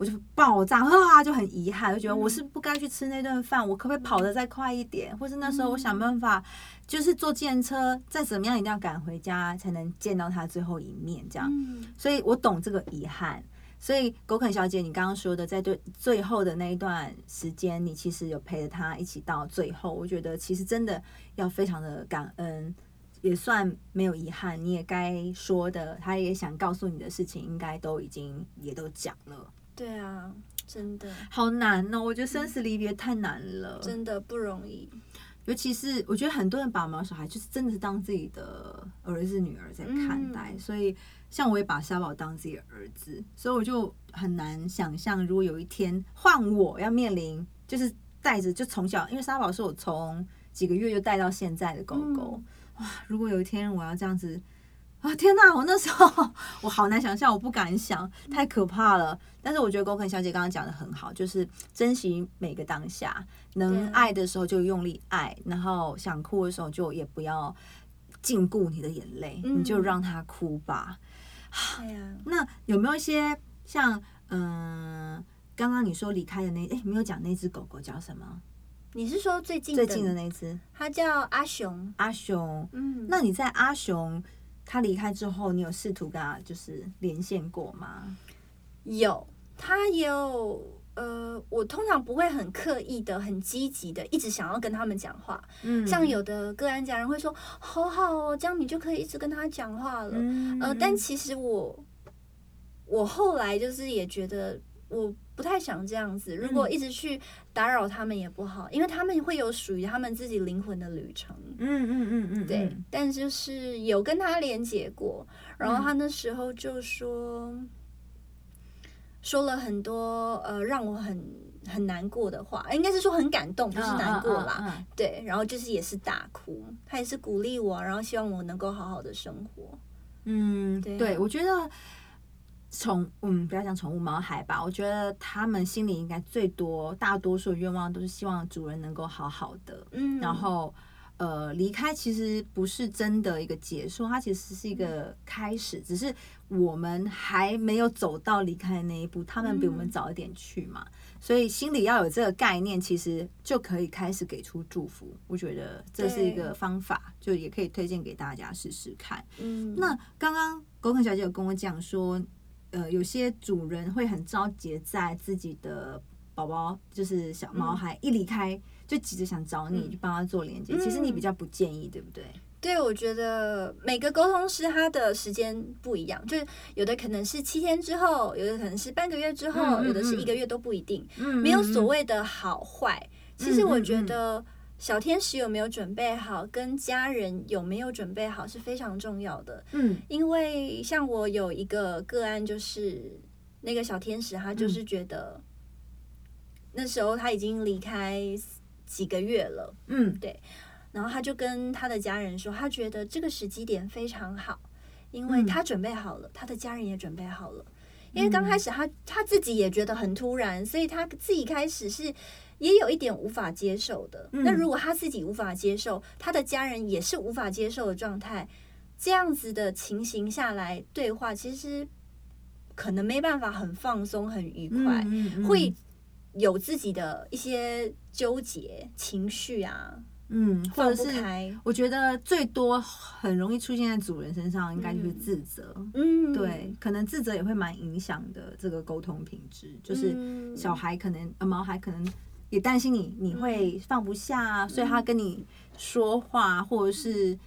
Speaker 2: 我就爆炸啊，就很遗憾，就觉得我是不该去吃那顿饭，我可不可以跑得再快一点？或是那时候我想办法，就是坐电车，再怎么样一定要赶回家，才能见到他最后一面，这样。所以我懂这个遗憾。所以狗肯小姐，你刚刚说的，在对最后的那一段时间，你其实有陪着他一起到最后，我觉得其实真的要非常的感恩，也算没有遗憾。你也该说的，他也想告诉你的事情，应该都已经也都讲了。
Speaker 3: 对啊，真的
Speaker 2: 好难哦！我觉得生死离别太难了，
Speaker 3: 真的不容易。
Speaker 2: 尤其是我觉得很多人把毛小孩就是真的是当自己的儿子女儿在看待，所以像我也把沙宝当自己的儿子，所以我就很难想象，如果有一天换我要面临，就是带着就从小，因为沙宝是我从几个月就带到现在的狗狗，哇！如果有一天我要这样子。啊天哪！我那时候我好难想象，我不敢想，太可怕了。但是我觉得狗肯小姐刚刚讲的很好，就是珍惜每个当下，能爱的时候就用力爱，然后想哭的时候就也不要禁锢你的眼泪，你就让它哭吧。
Speaker 3: 对呀。
Speaker 2: 那有没有一些像嗯，刚刚你说离开的那哎，没有讲那只狗狗叫什么？
Speaker 3: 你是说最近
Speaker 2: 最近的那只？
Speaker 3: 它叫阿雄。
Speaker 2: 阿雄。嗯。那你在阿雄？他离开之后，你有试图跟他就是连线过吗？
Speaker 3: 有，他有。呃，我通常不会很刻意的、很积极的，一直想要跟他们讲话。嗯，像有的个案家人会说：“好好哦，这样你就可以一直跟他讲话了。”呃，但其实我，我后来就是也觉得。我不太想这样子，如果一直去打扰他们也不好，因为他们会有属于他们自己灵魂的旅程。
Speaker 2: 嗯嗯嗯嗯，
Speaker 3: 对。但就是有跟他连接过，然后他那时候就说说了很多呃让我很很难过的话，应该是说很感动，不是难过啦。对，然后就是也是大哭，他也是鼓励我，然后希望我能够好好的生活。
Speaker 2: 嗯，对，我觉得。宠，嗯，不要讲宠物猫孩吧，我觉得他们心里应该最多，大多数愿望都是希望主人能够好好的，嗯，然后，呃，离开其实不是真的一个结束，它其实是一个开始，只是我们还没有走到离开的那一步，他们比我们早一点去嘛，所以心里要有这个概念，其实就可以开始给出祝福。我觉得这是一个方法，就也可以推荐给大家试试看。嗯，那刚刚狗肯小姐有跟我讲说。呃，有些主人会很着急，在自己的宝宝就是小毛孩一离开，就急着想找你去帮他做连接。其实你比较不建议，对不对？
Speaker 3: 对，我觉得每个沟通师他的时间不一样，就是有的可能是七天之后，有的可能是半个月之后，有的是一个月都不一定。没有所谓的好坏。其实我觉得。小天使有没有准备好，跟家人有没有准备好是非常重要的。嗯，因为像我有一个个案，就是那个小天使，他就是觉得那时候他已经离开几个月了。嗯，对。然后他就跟他的家人说，他觉得这个时机点非常好，因为他准备好了，他的家人也准备好了。因为刚开始他他自己也觉得很突然，所以他自己开始是。也有一点无法接受的。那如果他自己无法接受，他的家人也是无法接受的状态，这样子的情形下来对话，其实可能没办法很放松、很愉快，会有自己的一些纠结情绪啊。嗯，或者是
Speaker 2: 我觉得最多很容易出现在主人身上，应该就是自责。嗯，对，可能自责也会蛮影响的这个沟通品质。就是小孩可能呃，毛孩可能。也担心你，你会放不下，所以他跟你说话或者是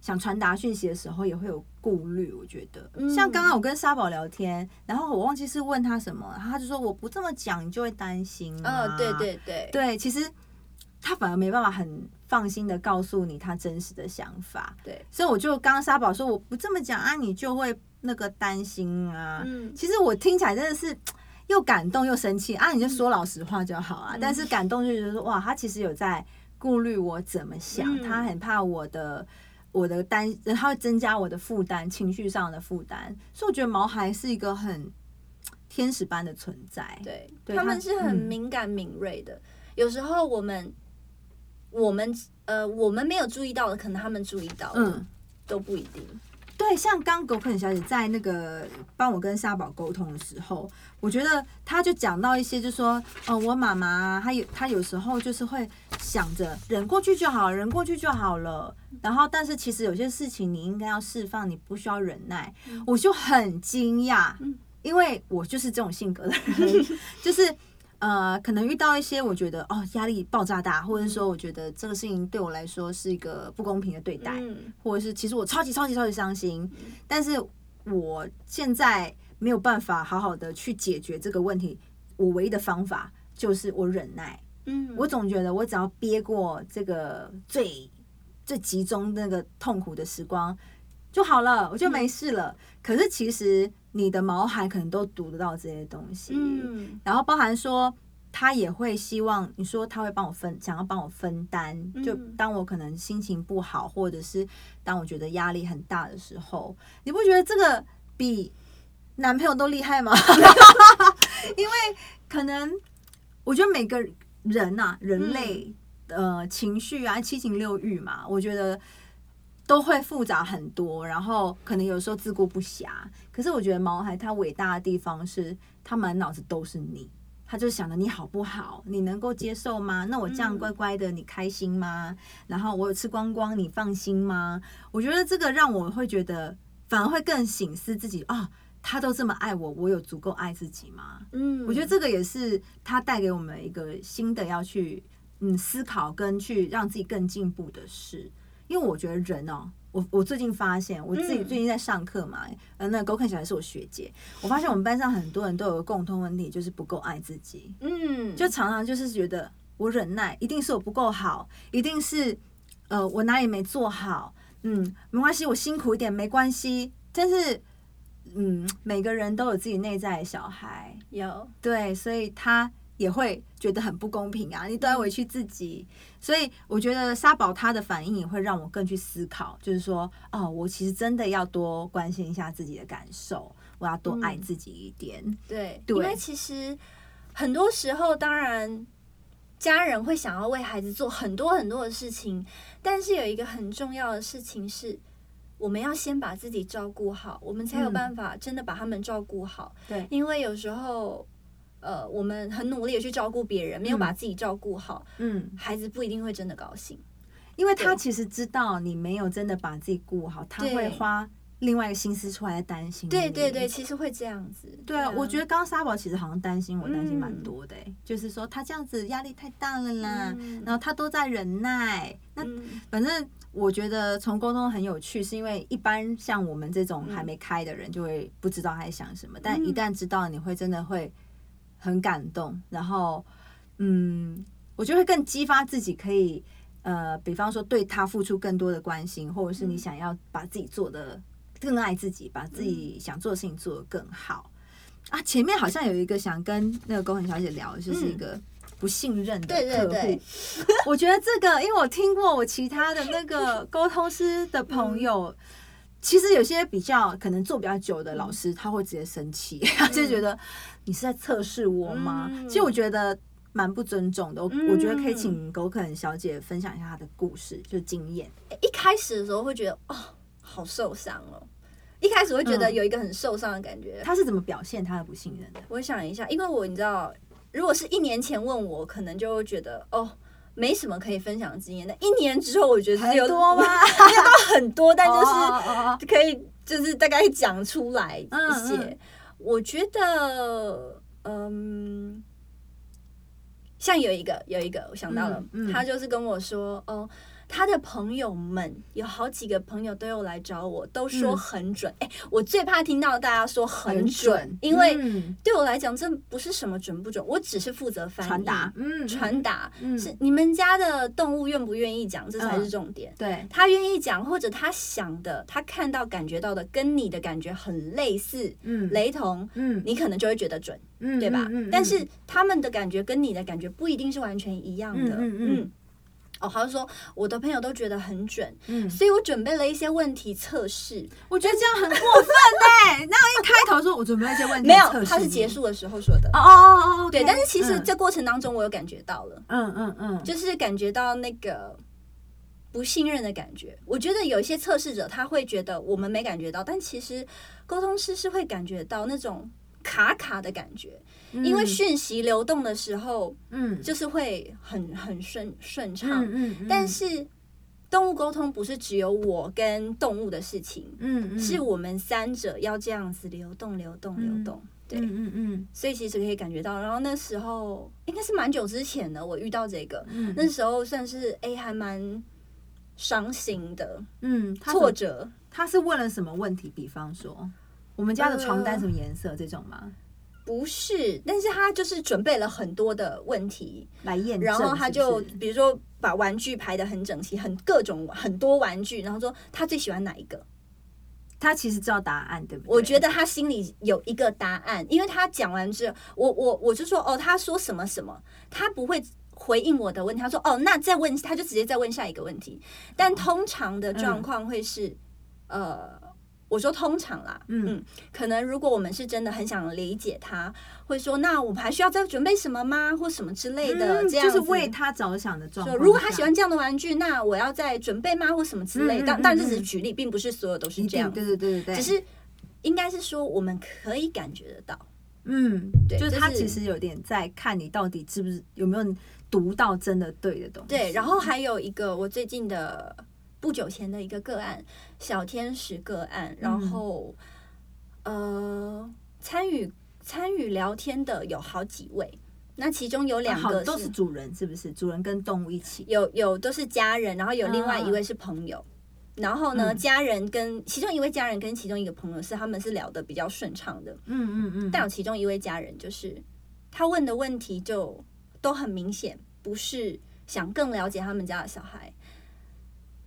Speaker 2: 想传达讯息的时候，也会有顾虑。我觉得，像刚刚我跟沙宝聊天，然后我忘记是问他什么，他就说我不这么讲，你就会担心。
Speaker 3: 嗯，对对对，
Speaker 2: 对，其实他反而没办法很放心的告诉你他真实的想法。
Speaker 3: 对，
Speaker 2: 所以我就刚刚沙宝说我不这么讲啊，你就会那个担心啊。嗯，其实我听起来真的是。又感动又生气啊！你就说老实话就好啊。但是感动就觉得说，哇，他其实有在顾虑我怎么想，他很怕我的我的担，他会增加我的负担，情绪上的负担。所以我觉得毛孩是一个很天使般的存在。
Speaker 3: 对，他们是很敏感敏锐的。有时候我们我们呃我们没有注意到的，可能他们注意到，嗯，都不一定。
Speaker 2: 对，像刚狗肯小姐在那个帮我跟沙宝沟通的时候，我觉得她就讲到一些，就说，哦，我妈妈啊她有她有时候就是会想着忍过去就好，忍过去就好了。然后，但是其实有些事情你应该要释放，你不需要忍耐。我就很惊讶，因为我就是这种性格的人，就是。呃，可能遇到一些我觉得哦压力爆炸大，或者说我觉得这个事情对我来说是一个不公平的对待，或者是其实我超级超级超级伤心，但是我现在没有办法好好的去解决这个问题，我唯一的方法就是我忍耐。嗯，我总觉得我只要憋过这个最最集中那个痛苦的时光就好了，我就没事了。可是其实。你的毛孩可能都读得到这些东西，嗯，然后包含说他也会希望你说他会帮我分，想要帮我分担，就当我可能心情不好，或者是当我觉得压力很大的时候，你不觉得这个比男朋友都厉害吗？因为可能我觉得每个人呐，人类呃情绪啊，七情六欲嘛，我觉得。都会复杂很多，然后可能有时候自顾不暇。可是我觉得毛孩他伟大的地方是，他满脑子都是你，他就想着你好不好，你能够接受吗？那我这样乖乖的，你开心吗？然后我有吃光光，你放心吗？我觉得这个让我会觉得，反而会更醒思自己啊，他都这么爱我，我有足够爱自己吗？嗯，我觉得这个也是他带给我们一个新的要去嗯思考跟去让自己更进步的事。因为我觉得人哦，我我最近发现，我自己最近在上课嘛，呃，那狗看小孩是我学姐，我发现我们班上很多人都有个共通问题，就是不够爱自己，嗯，就常常就是觉得我忍耐，一定是我不够好，一定是呃我哪里没做好，嗯，没关系，我辛苦一点没关系，但是嗯，每个人都有自己内在的小孩，
Speaker 3: 有。
Speaker 2: 对，所以他。也会觉得很不公平啊！你都要委屈自己，所以我觉得沙宝他的反应也会让我更去思考，就是说，哦，我其实真的要多关心一下自己的感受，我要多爱自己一点。
Speaker 3: 对，因为其实很多时候，当然家人会想要为孩子做很多很多的事情，但是有一个很重要的事情是，我们要先把自己照顾好，我们才有办法真的把他们照顾好。
Speaker 2: 对，
Speaker 3: 因为有时候。呃，我们很努力的去照顾别人，没有把自己照顾好，嗯，孩子不一定会真的高兴，
Speaker 2: 因为他其实知道你没有真的把自己顾好，他会花另外一个心思出来担心。
Speaker 3: 对对对，其实会这样子。
Speaker 2: 对啊，我觉得刚刚沙宝其实好像担心我，担心蛮多的，就是说他这样子压力太大了啦，然后他都在忍耐。那反正我觉得从沟通很有趣，是因为一般像我们这种还没开的人，就会不知道他在想什么，但一旦知道，你会真的会。很感动，然后，嗯，我觉得会更激发自己，可以，呃，比方说对他付出更多的关心，或者是你想要把自己做的更爱自己，把自己想做的事情做得更好。啊，前面好像有一个想跟那个高恒小姐聊，就是一个不信任的客户。我觉得这个，因为我听过我其他的那个沟通师的朋友。其实有些比较可能做比较久的老师，他会直接生气，他就觉得你是在测试我吗？其实我觉得蛮不尊重的。我我觉得可以请狗啃小姐分享一下她的故事，就是经验。
Speaker 3: 一开始的时候会觉得哦，好受伤哦。一开始会觉得有一个很受伤的感觉。
Speaker 2: 他是怎么表现他的不信任的？
Speaker 3: 我想一下，因为我你知道，如果是一年前问我，可能就会觉得哦。没什么可以分享的经验。但一年之后，我觉得有
Speaker 2: 多吗？
Speaker 3: 没有到很多，但就是可以，就是大概讲出来一些。我觉得，嗯，像有一个，有一个，我想到了，他就是跟我说，哦。他的朋友们有好几个朋友都有来找我，都说很准。哎，我最怕听到大家说很准，因为对我来讲，这不是什么准不准，我只是负责翻译、
Speaker 2: 传达。
Speaker 3: 嗯，传达。是你们家的动物愿不愿意讲，这才是重点。
Speaker 2: 对。
Speaker 3: 他愿意讲，或者他想的、他看到、感觉到的，跟你的感觉很类似，嗯，雷同，嗯，你可能就会觉得准，嗯，对吧？但是他们的感觉跟你的感觉不一定是完全一样的，嗯。嗯。哦，好像说我的朋友都觉得很准，嗯，所以我准备了一些问题测试。
Speaker 2: 我觉得这样很过分嘞！那我一开头说我准备了一些问题，
Speaker 3: 没有，他是结束的时候说的。
Speaker 2: 哦哦哦哦，
Speaker 3: 对。但是其实这过程当中，我有感觉到了，嗯嗯嗯，就是感觉到那个不信任的感觉。我觉得有一些测试者他会觉得我们没感觉到，但其实沟通师是会感觉到那种卡卡的感觉，因为讯息流动的时候
Speaker 2: 嗯
Speaker 3: 就是会很很顺顺畅。
Speaker 2: 嗯嗯，
Speaker 3: 但是动物沟通不是只有我跟动物的事情，
Speaker 2: 嗯嗯
Speaker 3: 是我们三者要这样子流动、流动、
Speaker 2: 嗯
Speaker 3: 流动。对，
Speaker 2: 嗯嗯嗯
Speaker 3: 所以其实可以感觉到。然后那时候应该是蛮久之前的，我遇到这个，
Speaker 2: 嗯
Speaker 3: 那时候算是哎、还蛮伤心的，
Speaker 2: 嗯，
Speaker 3: 挫折。
Speaker 2: 他是问了什么问题？比方说，我们家的床单
Speaker 3: 呃
Speaker 2: 什么颜色这种吗？
Speaker 3: 不是，但是他就是准备了很多的问题，
Speaker 2: 来验证，
Speaker 3: 然后他就比如说把玩具排的很整齐，很各种很多玩具，然后说他最喜欢哪一个。
Speaker 2: 他其实知道答案，对不对？
Speaker 3: 我觉得他心里有一个答案，因为他讲完之后，我我我就说哦，他说什么什么，他不会回应我的问题。他说哦，那再问，他就直接再问下一个问题。但通常的状况会是，呃，我说通常啦，
Speaker 2: 嗯
Speaker 3: 嗯可能如果我们是真的很想理解他，会说那我们还需要再准备什么吗，或什么之类的，
Speaker 2: 嗯
Speaker 3: 这样
Speaker 2: 就是为他着想的状况
Speaker 3: 如果他喜欢这样的玩具，那我要再准备吗，或什么之类的。
Speaker 2: 嗯嗯
Speaker 3: 当当然这只
Speaker 2: 嗯
Speaker 3: 是举例，并不是所有都是，这样
Speaker 2: 对对对对对，
Speaker 3: 只是应该是说我们可以感觉得到，
Speaker 2: 嗯，
Speaker 3: 对
Speaker 2: 就是他其实有点在看你到底是不是有没有读到真的对的东西。
Speaker 3: 对。然后还有一个我最近的不久前的一个个案，小天使个案，然后、呃参与参与聊天的有好几位，那其中有两
Speaker 2: 好
Speaker 3: 个
Speaker 2: 都是主人，是不是？主人跟动物一起。
Speaker 3: 有有都是家人，然后有另外一
Speaker 2: 啊
Speaker 3: 位是朋友。然后呢，
Speaker 2: 嗯
Speaker 3: 家人跟其中一位家人跟其中一个朋友是他们是聊得比较顺畅的，
Speaker 2: 嗯嗯嗯，
Speaker 3: 但有其中一位家人，就是他问的问题就都很明显，不是想更了解他们家的小孩。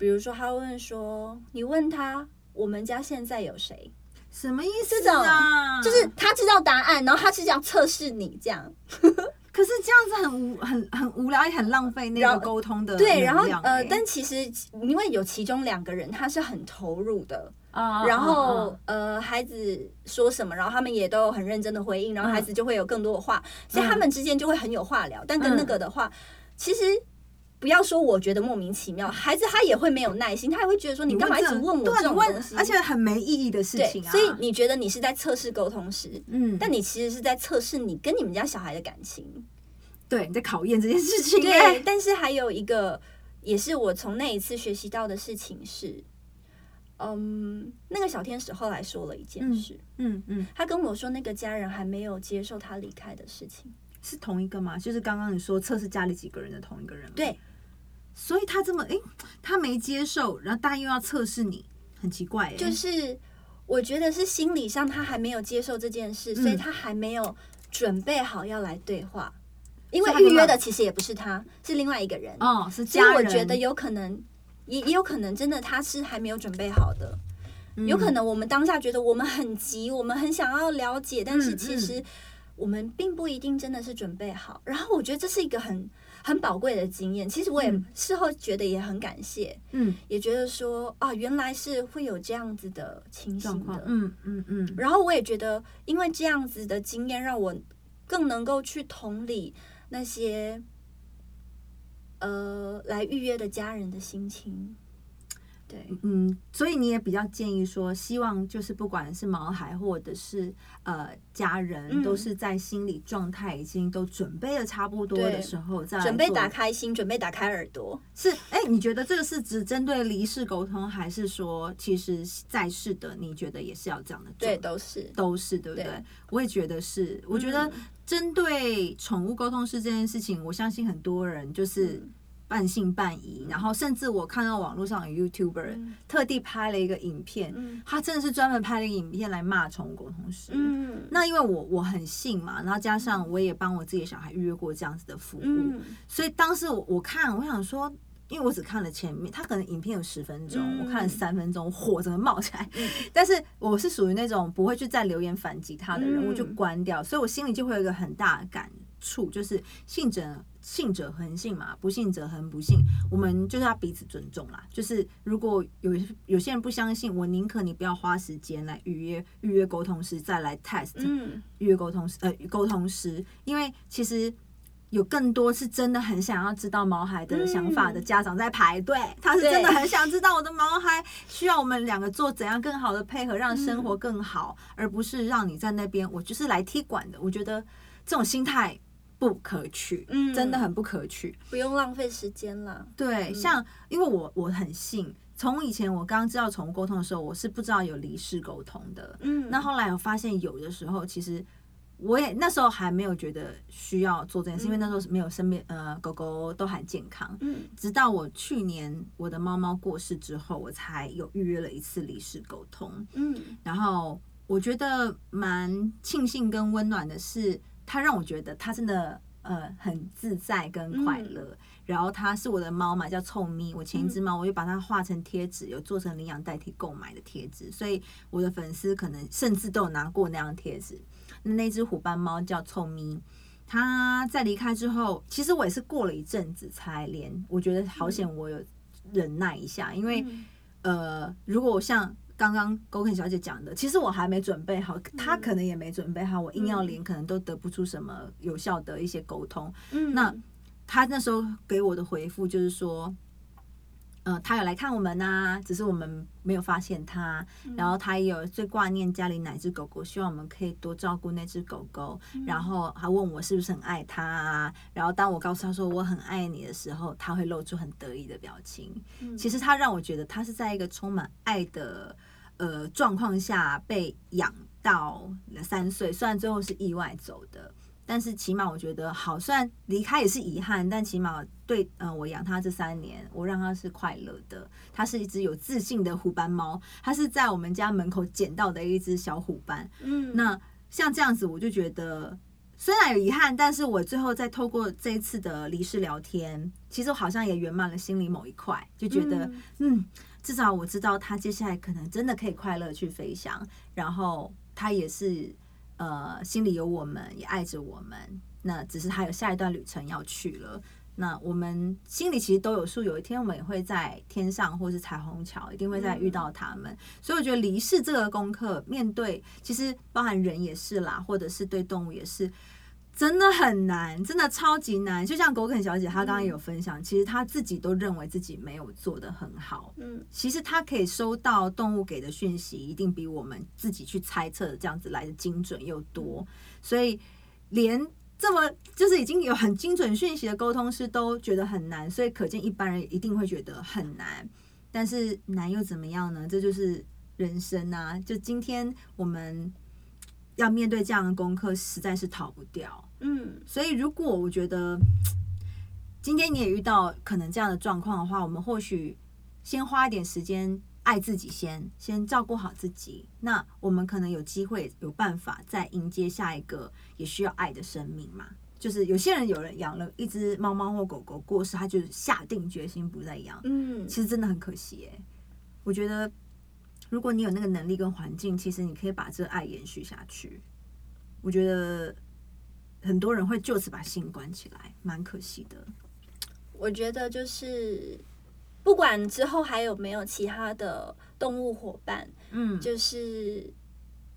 Speaker 3: 比如说，他问说：“你问他，我们家现在有谁
Speaker 2: 什么意思
Speaker 3: 这种
Speaker 2: 啊？
Speaker 3: 就是他知道答案，然后他是想测试你这样。
Speaker 2: 可是这样子很无很很无聊，也很浪费那个沟通的
Speaker 3: 对，然后呃，
Speaker 2: 欸
Speaker 3: 但其实因为有其中两个人他是很投入的，
Speaker 2: 啊
Speaker 3: 然后
Speaker 2: 啊
Speaker 3: 呃，孩子说什么，然后他们也都很认真的回应，然后
Speaker 2: 嗯
Speaker 3: 孩子就会有更多的话，所以他们之间就会很有话聊。但跟那个的话，其实不要说我觉得莫名其妙，孩子他也会没有耐心，他也会觉得说你干嘛一直问我这种东西？
Speaker 2: 而且很没意义的事情，啊。
Speaker 3: 所以你觉得你是在测试沟通时，
Speaker 2: 嗯，
Speaker 3: 但你其实是在测试你跟你们家小孩的感情。
Speaker 2: 对你在考验这件事情
Speaker 3: 对
Speaker 2: 欸，，
Speaker 3: 但是还有一个，也是我从那一次学习到的事情是，嗯，那个小天使后来说了一件
Speaker 2: 嗯
Speaker 3: 事。
Speaker 2: 嗯嗯，
Speaker 3: 他跟我说，那个家人还没有接受他离开的事情。
Speaker 2: 是同一个吗？就是刚刚你说测试家里几个人的同一个人吗？
Speaker 3: 对，
Speaker 2: 所以他这么诶，他没接受，然后但又要测试你，很奇怪欸。
Speaker 3: 就是我觉得是心理上他还没有接受这件事，所以
Speaker 2: 嗯
Speaker 3: 他还没有准备好要来对话。因为预约的其实也不是他，是另外一个人。
Speaker 2: 哦，是
Speaker 3: 所以
Speaker 2: 家人。
Speaker 3: 我觉得有可能，也也有可能真的他是还没有准备好的。
Speaker 2: 嗯
Speaker 3: 有可能我们当下觉得我们很急，我们很想要了解，但是
Speaker 2: 嗯
Speaker 3: 其实我们并不一定真的是准备好。然后我觉得这是一个很很宝贵的经验。其实我也
Speaker 2: 嗯
Speaker 3: 事后觉得也很感谢，
Speaker 2: 嗯
Speaker 3: 也觉得说啊，原来是会有这样子的情，形的。
Speaker 2: 嗯嗯嗯，
Speaker 3: 然后我也觉得，因为这样子的经验，让我更能够去同理那些呃来预约的家人的心情。对，
Speaker 2: 嗯，所以你也比较建议说，希望就是不管是毛孩或者是呃家人，
Speaker 3: 嗯
Speaker 2: 都是在心理状态已经都准备的差不多的时候，再
Speaker 3: 准备打开心，准备打开耳朵。
Speaker 2: 是，哎、你觉得这个是只针对离世沟通，还是说其实在世的你觉得也是要这样的做？
Speaker 3: 对，都是。
Speaker 2: 都是对不对？
Speaker 3: 对
Speaker 2: 我也觉得是。我觉得
Speaker 3: 嗯
Speaker 2: 针对宠物沟通师这件事情，我相信很多人就是
Speaker 3: 嗯
Speaker 2: 半信半疑，然后甚至我看到网络上有 YouTuber、
Speaker 3: 嗯。
Speaker 2: 特地拍了一个影片，
Speaker 3: 嗯。
Speaker 2: 他真的是专门拍了一个影片来骂宠物沟通师。
Speaker 3: 嗯。
Speaker 2: 那因为我我很信嘛，然后加上我也帮我自己的小孩预约过这样子的服务，
Speaker 3: 嗯。
Speaker 2: 所以当时我我看，我想说，因为我只看了前面，他可能影片有十分钟，
Speaker 3: 嗯。
Speaker 2: 我看了三分钟，火怎么冒起来。但是我是属于那种不会去再留言反击他的人，
Speaker 3: 嗯。
Speaker 2: 我就关掉，所以我心里就会有一个很大的感触，就是信者信者恒信嘛，不信者恒不信。我们就是要彼此尊重啦。就是如果有有些人不相信，我宁可你不要花时间来预约预约沟通师，再来 test
Speaker 3: 嗯
Speaker 2: 预约沟通师呃沟通师，因为其实有更多是真的很想要知道毛孩的想法的家长在排队，他是真的很想知道我的毛孩需要我们两个做怎样更好的配合，让生活更好，而不是让你在那边我就是来踢馆的。我觉得这种心态不可取，
Speaker 3: 嗯
Speaker 2: 真的很不可取。
Speaker 3: 不用浪费时间了。
Speaker 2: 对，
Speaker 3: 嗯
Speaker 2: 像因为我我很信，从以前我刚知道宠物沟通的时候，我是不知道有离世沟通的。
Speaker 3: 嗯
Speaker 2: 那后来我发现有的时候，其实我也那时候还没有觉得需要做这件事，因为那时候是没有身边呃狗狗都还健康。
Speaker 3: 嗯
Speaker 2: 直到我去年我的猫猫过世之后，我才有预约了一次离世沟通。
Speaker 3: 嗯
Speaker 2: 然后我觉得蛮庆幸跟温暖的是，它让我觉得它真的呃很自在跟快乐。然后它是我的猫嘛，叫臭咪。我前一只猫，我就把它画成贴纸，有做成领养代替购买的贴纸，所以我的粉丝可能甚至都有拿过那样的贴纸。那那只虎斑猫叫臭咪。它在离开之后，其实我也是过了一阵子才连，我觉得好险，我有忍耐一下，因为
Speaker 3: 嗯
Speaker 2: 呃，如果像刚刚勾肯小姐讲的，其实我还没准备好，她可能也没准备好，我硬要连，可能都得不出什么有效的一些沟通。
Speaker 3: 嗯。
Speaker 2: 那她那时候给我的回复就是说，呃，她有来看我们呐、只是我们没有发现她，然后她也有最挂念家里哪只狗狗，希望我们可以多照顾那只狗狗，然后还问我是不是很爱它啊，然后当我告诉她说我很爱你的时候，她会露出很得意的表情。
Speaker 3: 嗯。
Speaker 2: 其实他让我觉得他是在一个充满爱的呃状况下被养到了三岁，虽然最后是意外走的，但是起码我觉得好，虽然离开也是遗憾，但起码对呃我养它这三年，我让它是快乐的。它是一只有自信的虎斑猫，它是在我们家门口捡到的一只小虎斑。
Speaker 3: 嗯
Speaker 2: 那像这样子，我就觉得虽然有遗憾，但是我最后再透过这一次的离世聊天，其实我好像也圆满了心里某一块，就觉得
Speaker 3: 嗯
Speaker 2: 嗯至少我知道他接下来可能真的可以快乐去飞翔，然后他也是呃心里有我们，也爱着我们。那只是他有下一段旅程要去了。那我们心里其实都有数，有一天我们也会在天上或是彩虹桥，一定会再遇到他们。所以我觉得离世这个功课，面对其实包含人也是啦，或者是对动物也是，真的很难，真的超级难。就像狗肯小姐她刚刚也有分享，其实她自己都认为自己没有做的很好。
Speaker 3: 嗯
Speaker 2: 其实她可以收到动物给的讯息，一定比我们自己去猜测的这样子来的精准又多。所以连这么就是已经有很精准讯息的沟通师都觉得很难，所以可见一般人一定会觉得很难。但是难又怎么样呢？这就是人生啊！就今天我们要面对这样的功课，实在是逃不掉。
Speaker 3: 嗯
Speaker 2: 所以，如果我觉得今天你也遇到可能这样的状况的话，我们或许先花一点时间爱自己先，先照顾好自己。那我们可能有机会、有办法再迎接下一个也需要爱的生命嘛。就是有些人有人养了一只猫猫或狗狗过世，他就下定决心不再养，
Speaker 3: 嗯
Speaker 2: 其实真的很可惜耶。我觉得，如果你有那个能力跟环境，其实你可以把这爱延续下去。我觉得很多人会就此把心关起来，蛮可惜的。
Speaker 3: 我觉得就是不管之后还有没有其他的动物伙伴，
Speaker 2: 嗯，
Speaker 3: 就是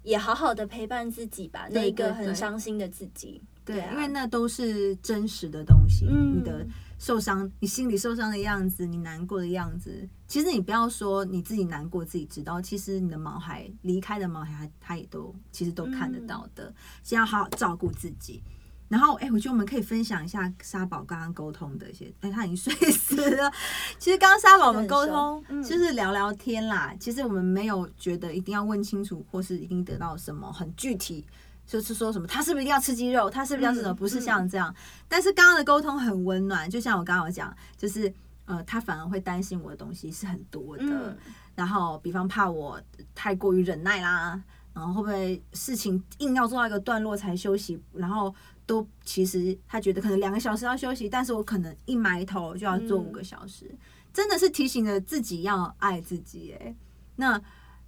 Speaker 3: 也好好的陪伴自己吧，
Speaker 2: 对
Speaker 3: 那个很伤心的自己。
Speaker 2: 对，
Speaker 3: 啊
Speaker 2: 因为那都是真实的东西。
Speaker 3: 嗯
Speaker 2: 你的受伤，你心里受伤的样子，你难过的样子，其实你不要说你自己难过，自己知道，其实你的毛孩离开的毛孩，他也都其实都看得到的。先要好好照顾自己。然后，哎、我觉得我们可以分享一下沙宝刚刚沟通的一些，哎、他已经睡死了。其实刚刚沙宝我们沟通就是聊聊天啦，其实我们没有觉得一定要问清楚，或是一定得到什么很具体，就是说什么他是不是一定要吃鸡肉，他是不是要吃什么，
Speaker 3: 嗯
Speaker 2: 不是像这样。但是刚刚的沟通很温暖，就像我刚刚有讲，就是呃，他反而会担心我的东西是很多的，
Speaker 3: 嗯。
Speaker 2: 然后比方怕我太过于忍耐啦，然后会不会事情硬要做到一个段落才休息，然后都其实他觉得可能两个小时要休息，但是我可能一埋头就要做五个小时，真的是提醒了自己要爱自己哎。那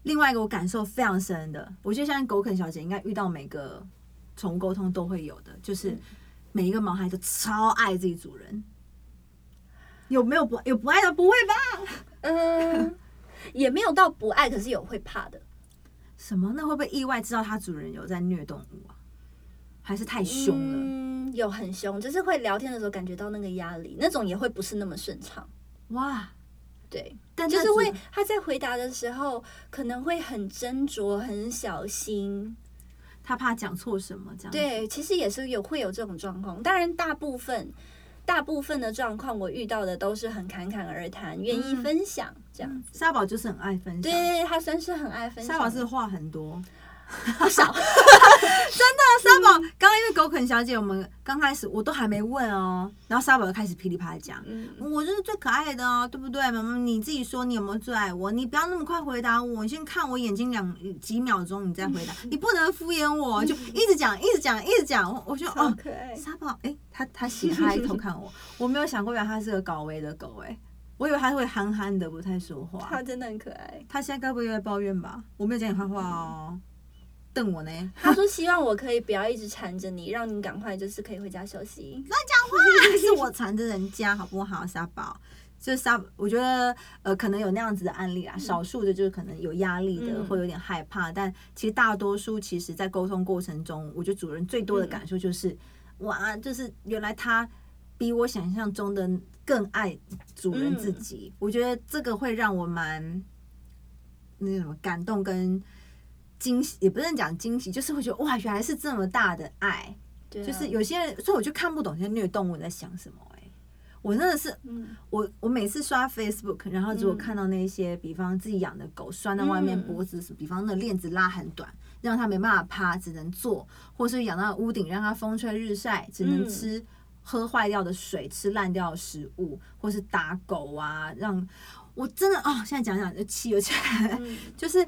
Speaker 2: 另外一个我感受非常深的，我觉得相信狗啃小姐应该遇到每个宠物沟通都会有的，就是
Speaker 3: 嗯
Speaker 2: 每一个毛孩都超爱自己主人。有没有不有不爱的？不会吧？
Speaker 3: 嗯，也没有到不爱，可是有会怕的。
Speaker 2: 什么？那会不会意外知道它主人有在虐动物啊？还是太凶了？
Speaker 3: 嗯，有很凶，就是会聊天的时候感觉到那个压力，那种也会不是那么顺畅。
Speaker 2: 哇！
Speaker 3: 对，
Speaker 2: 但
Speaker 3: 就是会他在回答的时候可能会很斟酌、很小心。
Speaker 2: 他怕讲错什么这样。，
Speaker 3: 对，其实也是有会有这种状况，当然大部分。大部分的状况，我遇到的都是很侃侃而谈，愿意
Speaker 2: 嗯
Speaker 3: 分享这样子。
Speaker 2: 沙宝就是很爱分享。
Speaker 3: 对，他算是很爱分享。
Speaker 2: 沙宝是话很多。
Speaker 3: 不少，
Speaker 2: 沙宝刚刚因为狗啃小姐，我们刚开始我都还没问哦，然后沙宝就开始噼里啪啦讲。
Speaker 3: 嗯，
Speaker 2: 我就是最可爱的哦，对不对？妈妈，你自己说你有没有最爱我？你不要那么快回答我，你先看我眼睛两几秒钟，你再回答。你不能敷衍我，就一直讲，一直讲，一直讲。我我就
Speaker 3: 好
Speaker 2: 哦，
Speaker 3: 可爱。
Speaker 2: 沙宝，哎、他他醒，他还偷看我，我没有想过原来他是个高危的狗、哎，我以为他会憨憨的，不太说话。
Speaker 3: 他真的很可爱。
Speaker 2: 他现在该不会又在抱怨吧？我没有讲你坏话哦，瞪我呢。
Speaker 3: 他说希望我可以不要一直缠着你，让你赶快就是可以回家休息。
Speaker 2: 乱讲话是我缠着人家，好不好？沙宝，就是沙，我觉得呃，可能有那样子的案例啊，少数的就是可能有压力的，
Speaker 3: 嗯
Speaker 2: 会有点害怕，但其实大多数其实在沟通过程中，我觉得主人最多的感受就是，哇，就是原来他比我想象中的更爱主人自己，我觉得这个会让我蛮那什么感动跟。惊喜也不能讲惊喜，就是会觉得哇，原来是这么大的爱。
Speaker 3: 对啊、
Speaker 2: 就是有些人，所以我就看不懂这些虐动物在想什么、欸。我真的是，
Speaker 3: 嗯，
Speaker 2: 我我每次刷 Facebook，然后如果
Speaker 3: 嗯
Speaker 2: 看到那些，比方自己养的狗拴在外面，
Speaker 3: 嗯
Speaker 2: 脖子，比方那链子拉很短，让它没办法趴，只能坐，或是养到屋顶，让它风吹日晒，只能
Speaker 3: 嗯
Speaker 2: 吃喝坏掉的水，吃烂掉的食物，或是打狗啊，让我真的哦，现在讲讲就气又起来。
Speaker 3: 嗯
Speaker 2: 就是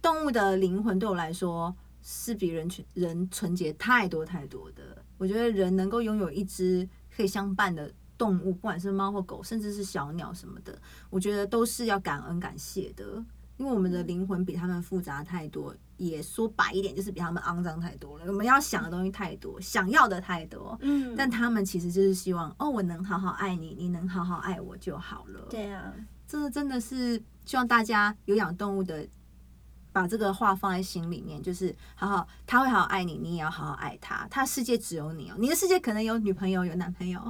Speaker 2: 动物的灵魂对我来说是比人纯人纯洁太多太多的。我觉得人能够拥有一只可以相伴的动物，不管是猫或狗，甚至是小鸟什么的，我觉得都是要感恩感谢的。因为我们的灵魂比他们复杂太多，也说白一点，就是比他们肮脏太多了。我们要想的东西太多，想要的太多，
Speaker 3: 嗯，
Speaker 2: 但他们其实就是希望，哦，我能好好爱你，你能好好爱我就好了。
Speaker 3: 对啊，
Speaker 2: 这真的是希望大家有养动物的，把这个话放在心里面，就是好好，他会好好爱你，你也要好好爱他。他世界只有你哦，你的世界可能有女朋友、有男朋友，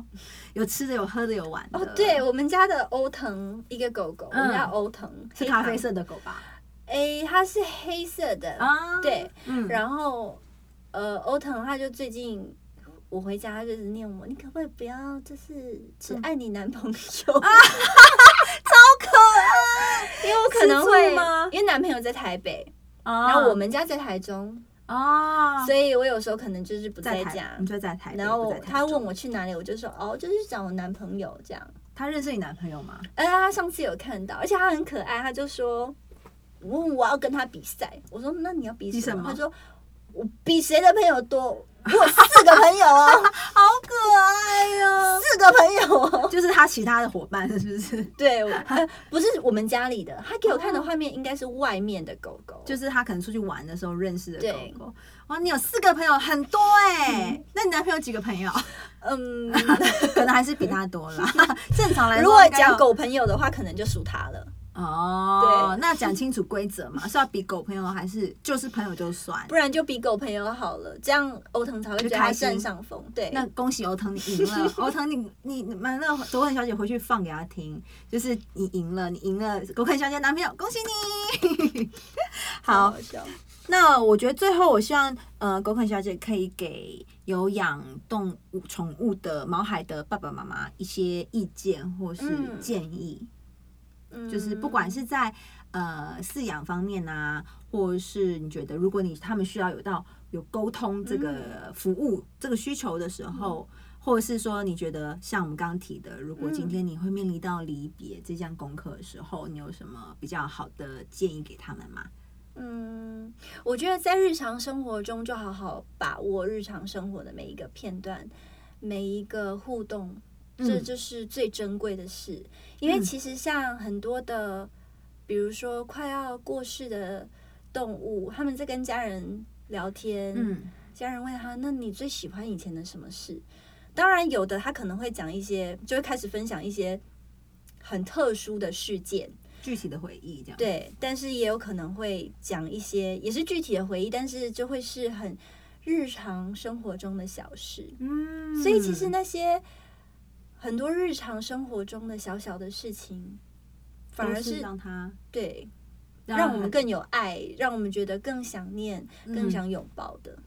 Speaker 2: 有吃的、有喝的、有玩的。
Speaker 3: 哦，对，我们家的欧腾一个狗狗，我们家
Speaker 2: 嗯
Speaker 3: 欧腾
Speaker 2: 是咖啡，色的狗吧？
Speaker 3: 诶，它是黑色的，
Speaker 2: 啊，
Speaker 3: 对，
Speaker 2: 嗯，
Speaker 3: 然后呃，欧腾它就最近。我回家就是念我，你可不可以不要就是只
Speaker 2: 嗯
Speaker 3: 爱你男朋友？
Speaker 2: 啊
Speaker 3: 因为我可能会因为男朋友在台北，
Speaker 2: 然
Speaker 3: 然后我们家在台中，
Speaker 2: 哦，
Speaker 3: 所以我有时候可能就是不
Speaker 2: 在台
Speaker 3: 家，
Speaker 2: 你就在台，
Speaker 3: 然后他问我去哪里，我就说哦，就是找我男朋友这样。
Speaker 2: 他认识你男朋友吗？
Speaker 3: 哎，他上次有看到，而且他很可爱，他就说问我要跟他比赛，我说那你要比
Speaker 2: 比什么？
Speaker 3: 他说我比谁的朋友多，我有四个朋友哦，
Speaker 2: 好可爱哟、
Speaker 3: 四个朋友哦。
Speaker 2: 就是他其他的伙伴是不是？
Speaker 3: 对，不是我们家里的，他给我看的画面应该是外面的狗狗，
Speaker 2: 就是他可能出去玩的时候认识的狗狗。哇，你有四个朋友，很多哎、那你男朋友几个朋友？
Speaker 3: 嗯，
Speaker 2: 可能还是比他多啦。正常来说，
Speaker 3: 如果讲狗朋友的话，可能就属他了，
Speaker 2: 哦，
Speaker 3: 对
Speaker 2: 那讲清楚规则嘛，是要比狗朋友还是就是朋友就算？
Speaker 3: 不然就比狗朋友好了，这样欧腾才会觉得占上风。对，
Speaker 2: 那恭喜欧腾，你赢了。欧腾，你你你们那狗肯小姐回去放给他听，就是你赢了，你赢了狗肯小姐男朋友，恭喜你。好，
Speaker 3: 好笑。
Speaker 2: 那我觉得最后，我希望呃，狗肯小姐可以给有养动物宠物的毛孩的爸爸妈妈一些意见或是
Speaker 3: 嗯
Speaker 2: 建议，
Speaker 3: 嗯
Speaker 2: 就是不管是在呃饲养方面啊，或者是你觉得如果你他们需要有到有沟通这个服务、这个需求的时候。或者是说，你觉得像我们刚刚提的，如果今天你会面临到离别这项功课的时候，你有什么比较好的建议给他们吗？
Speaker 3: 嗯，我觉得在日常生活中就好好把握日常生活的每一个片段，每一个互动，这
Speaker 2: 嗯
Speaker 3: 就是最珍贵的事。因为
Speaker 2: 嗯
Speaker 3: 其实像很多的，比如说快要过世的动物，他们在跟家人聊天，
Speaker 2: 嗯
Speaker 3: 家人问他：“那你最喜欢以前的什么事？”当然，有的他可能会讲一些，就会开始分享一些很特殊的事件，
Speaker 2: 具体的回忆这样。，
Speaker 3: 对，但是也有可能会讲一些也是具体的回忆，但是就会是很日常生活中的小事。
Speaker 2: 嗯
Speaker 3: 所以其实那些很多日常生活中的小小的事情，反而
Speaker 2: 是
Speaker 3: 是
Speaker 2: 让他
Speaker 3: 对让我们更有爱，让我们觉得更想念、更
Speaker 2: 嗯
Speaker 3: 想拥抱的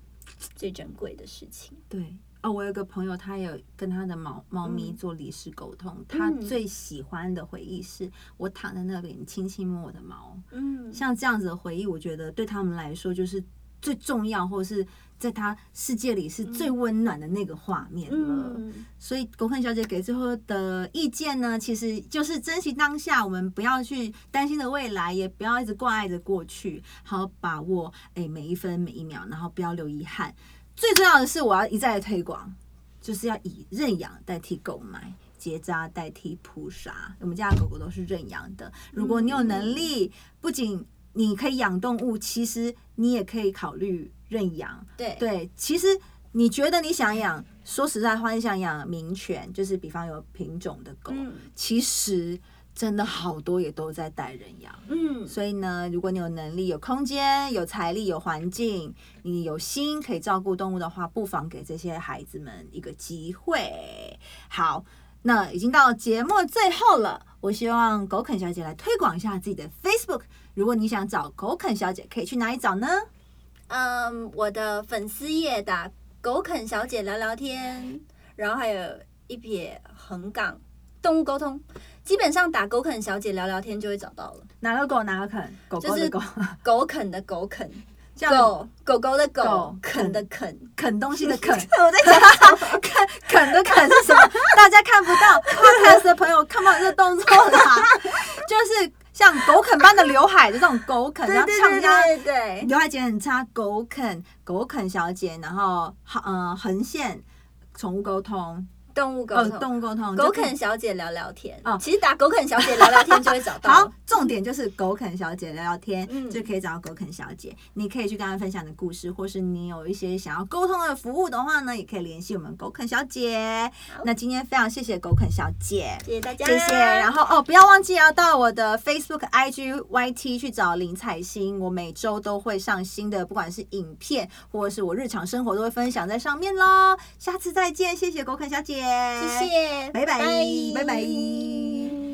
Speaker 3: 最珍贵的事情。
Speaker 2: 对。哦，我有个朋友，他有跟他的猫猫咪
Speaker 3: 嗯
Speaker 2: 做离世沟通。他
Speaker 3: 嗯
Speaker 2: 最喜欢的回忆是我躺在那里，你轻轻摸我的毛，
Speaker 3: 嗯，
Speaker 2: 像这样子的回忆，我觉得对他们来说就是最重要，或者是在他世界里是最温暖的那个画面了。
Speaker 3: 嗯，
Speaker 2: 所以狗肯小姐给最后的意见呢，其实就是珍惜当下，我们不要去担心的未来，也不要一直挂碍着过去，好好把握诶每一分每一秒，然后不要留遗憾。最重要的是，我要一再的推广，就是要以认养代替购买。结扎代替扑杀，我们家的狗狗都是认养的。如果你有能力，不仅你可以养动物，其实你也可以考虑认养。
Speaker 3: 对
Speaker 2: 对，其实你觉得你想养，说实在话，你想养名犬，就是比方有品种的狗，
Speaker 3: 嗯
Speaker 2: 其实真的好多也都在带人养。
Speaker 3: 嗯，
Speaker 2: 所以呢，如果你有能力、有空间、有财力、有环境，你有心可以照顾动物的话，不妨给这些孩子们一个机会。好，那已经到节目最后了，我希望狗肯小姐来推广一下自己的 Facebook。如果你想找狗肯小姐，可以去哪里找呢？
Speaker 3: 嗯，我的粉丝页打“狗啃小姐聊聊天”，然后还有一撇横杠动物沟通，基本上打“狗啃小姐聊聊天”就会找到了。
Speaker 2: 哪个狗哪个啃？狗狗
Speaker 3: 就是
Speaker 2: 的狗，
Speaker 3: 狗啃的狗啃，狗狗狗的狗
Speaker 2: 狗，
Speaker 3: 啃的啃。
Speaker 2: 啃东西的啃。
Speaker 3: 我在讲
Speaker 2: 啃啃的啃是什么？大家看不到，podcast 的朋友看不到这个动作啦，就是像狗啃般的刘海的这种狗啃，然后唱家刘海剪很差，狗啃狗啃小姐，然后呃横线宠物沟通，哦
Speaker 3: 动物沟通，
Speaker 2: 动物沟通，
Speaker 3: 狗啃小姐聊聊天。
Speaker 2: 哦
Speaker 3: 其实打狗啃小姐聊聊天就会找到。
Speaker 2: 好，重点就是狗啃小姐聊聊天，
Speaker 3: 嗯
Speaker 2: 就可以找到狗啃小姐。你可以去跟她分享你的故事，或是你有一些想要沟通的服务的话呢，也可以联系我们狗啃小姐。那今天非常谢谢狗啃小姐。
Speaker 3: 谢谢大家，
Speaker 2: 谢谢，然后哦，不要忘记要到我的 Facebook、IG、YT 去找林采欣，我每周都会上新的，不管是影片或者是我日常生活都会分享在上面喽。下次再见，谢谢狗啃小姐，
Speaker 3: 谢谢
Speaker 2: 拜拜拜拜。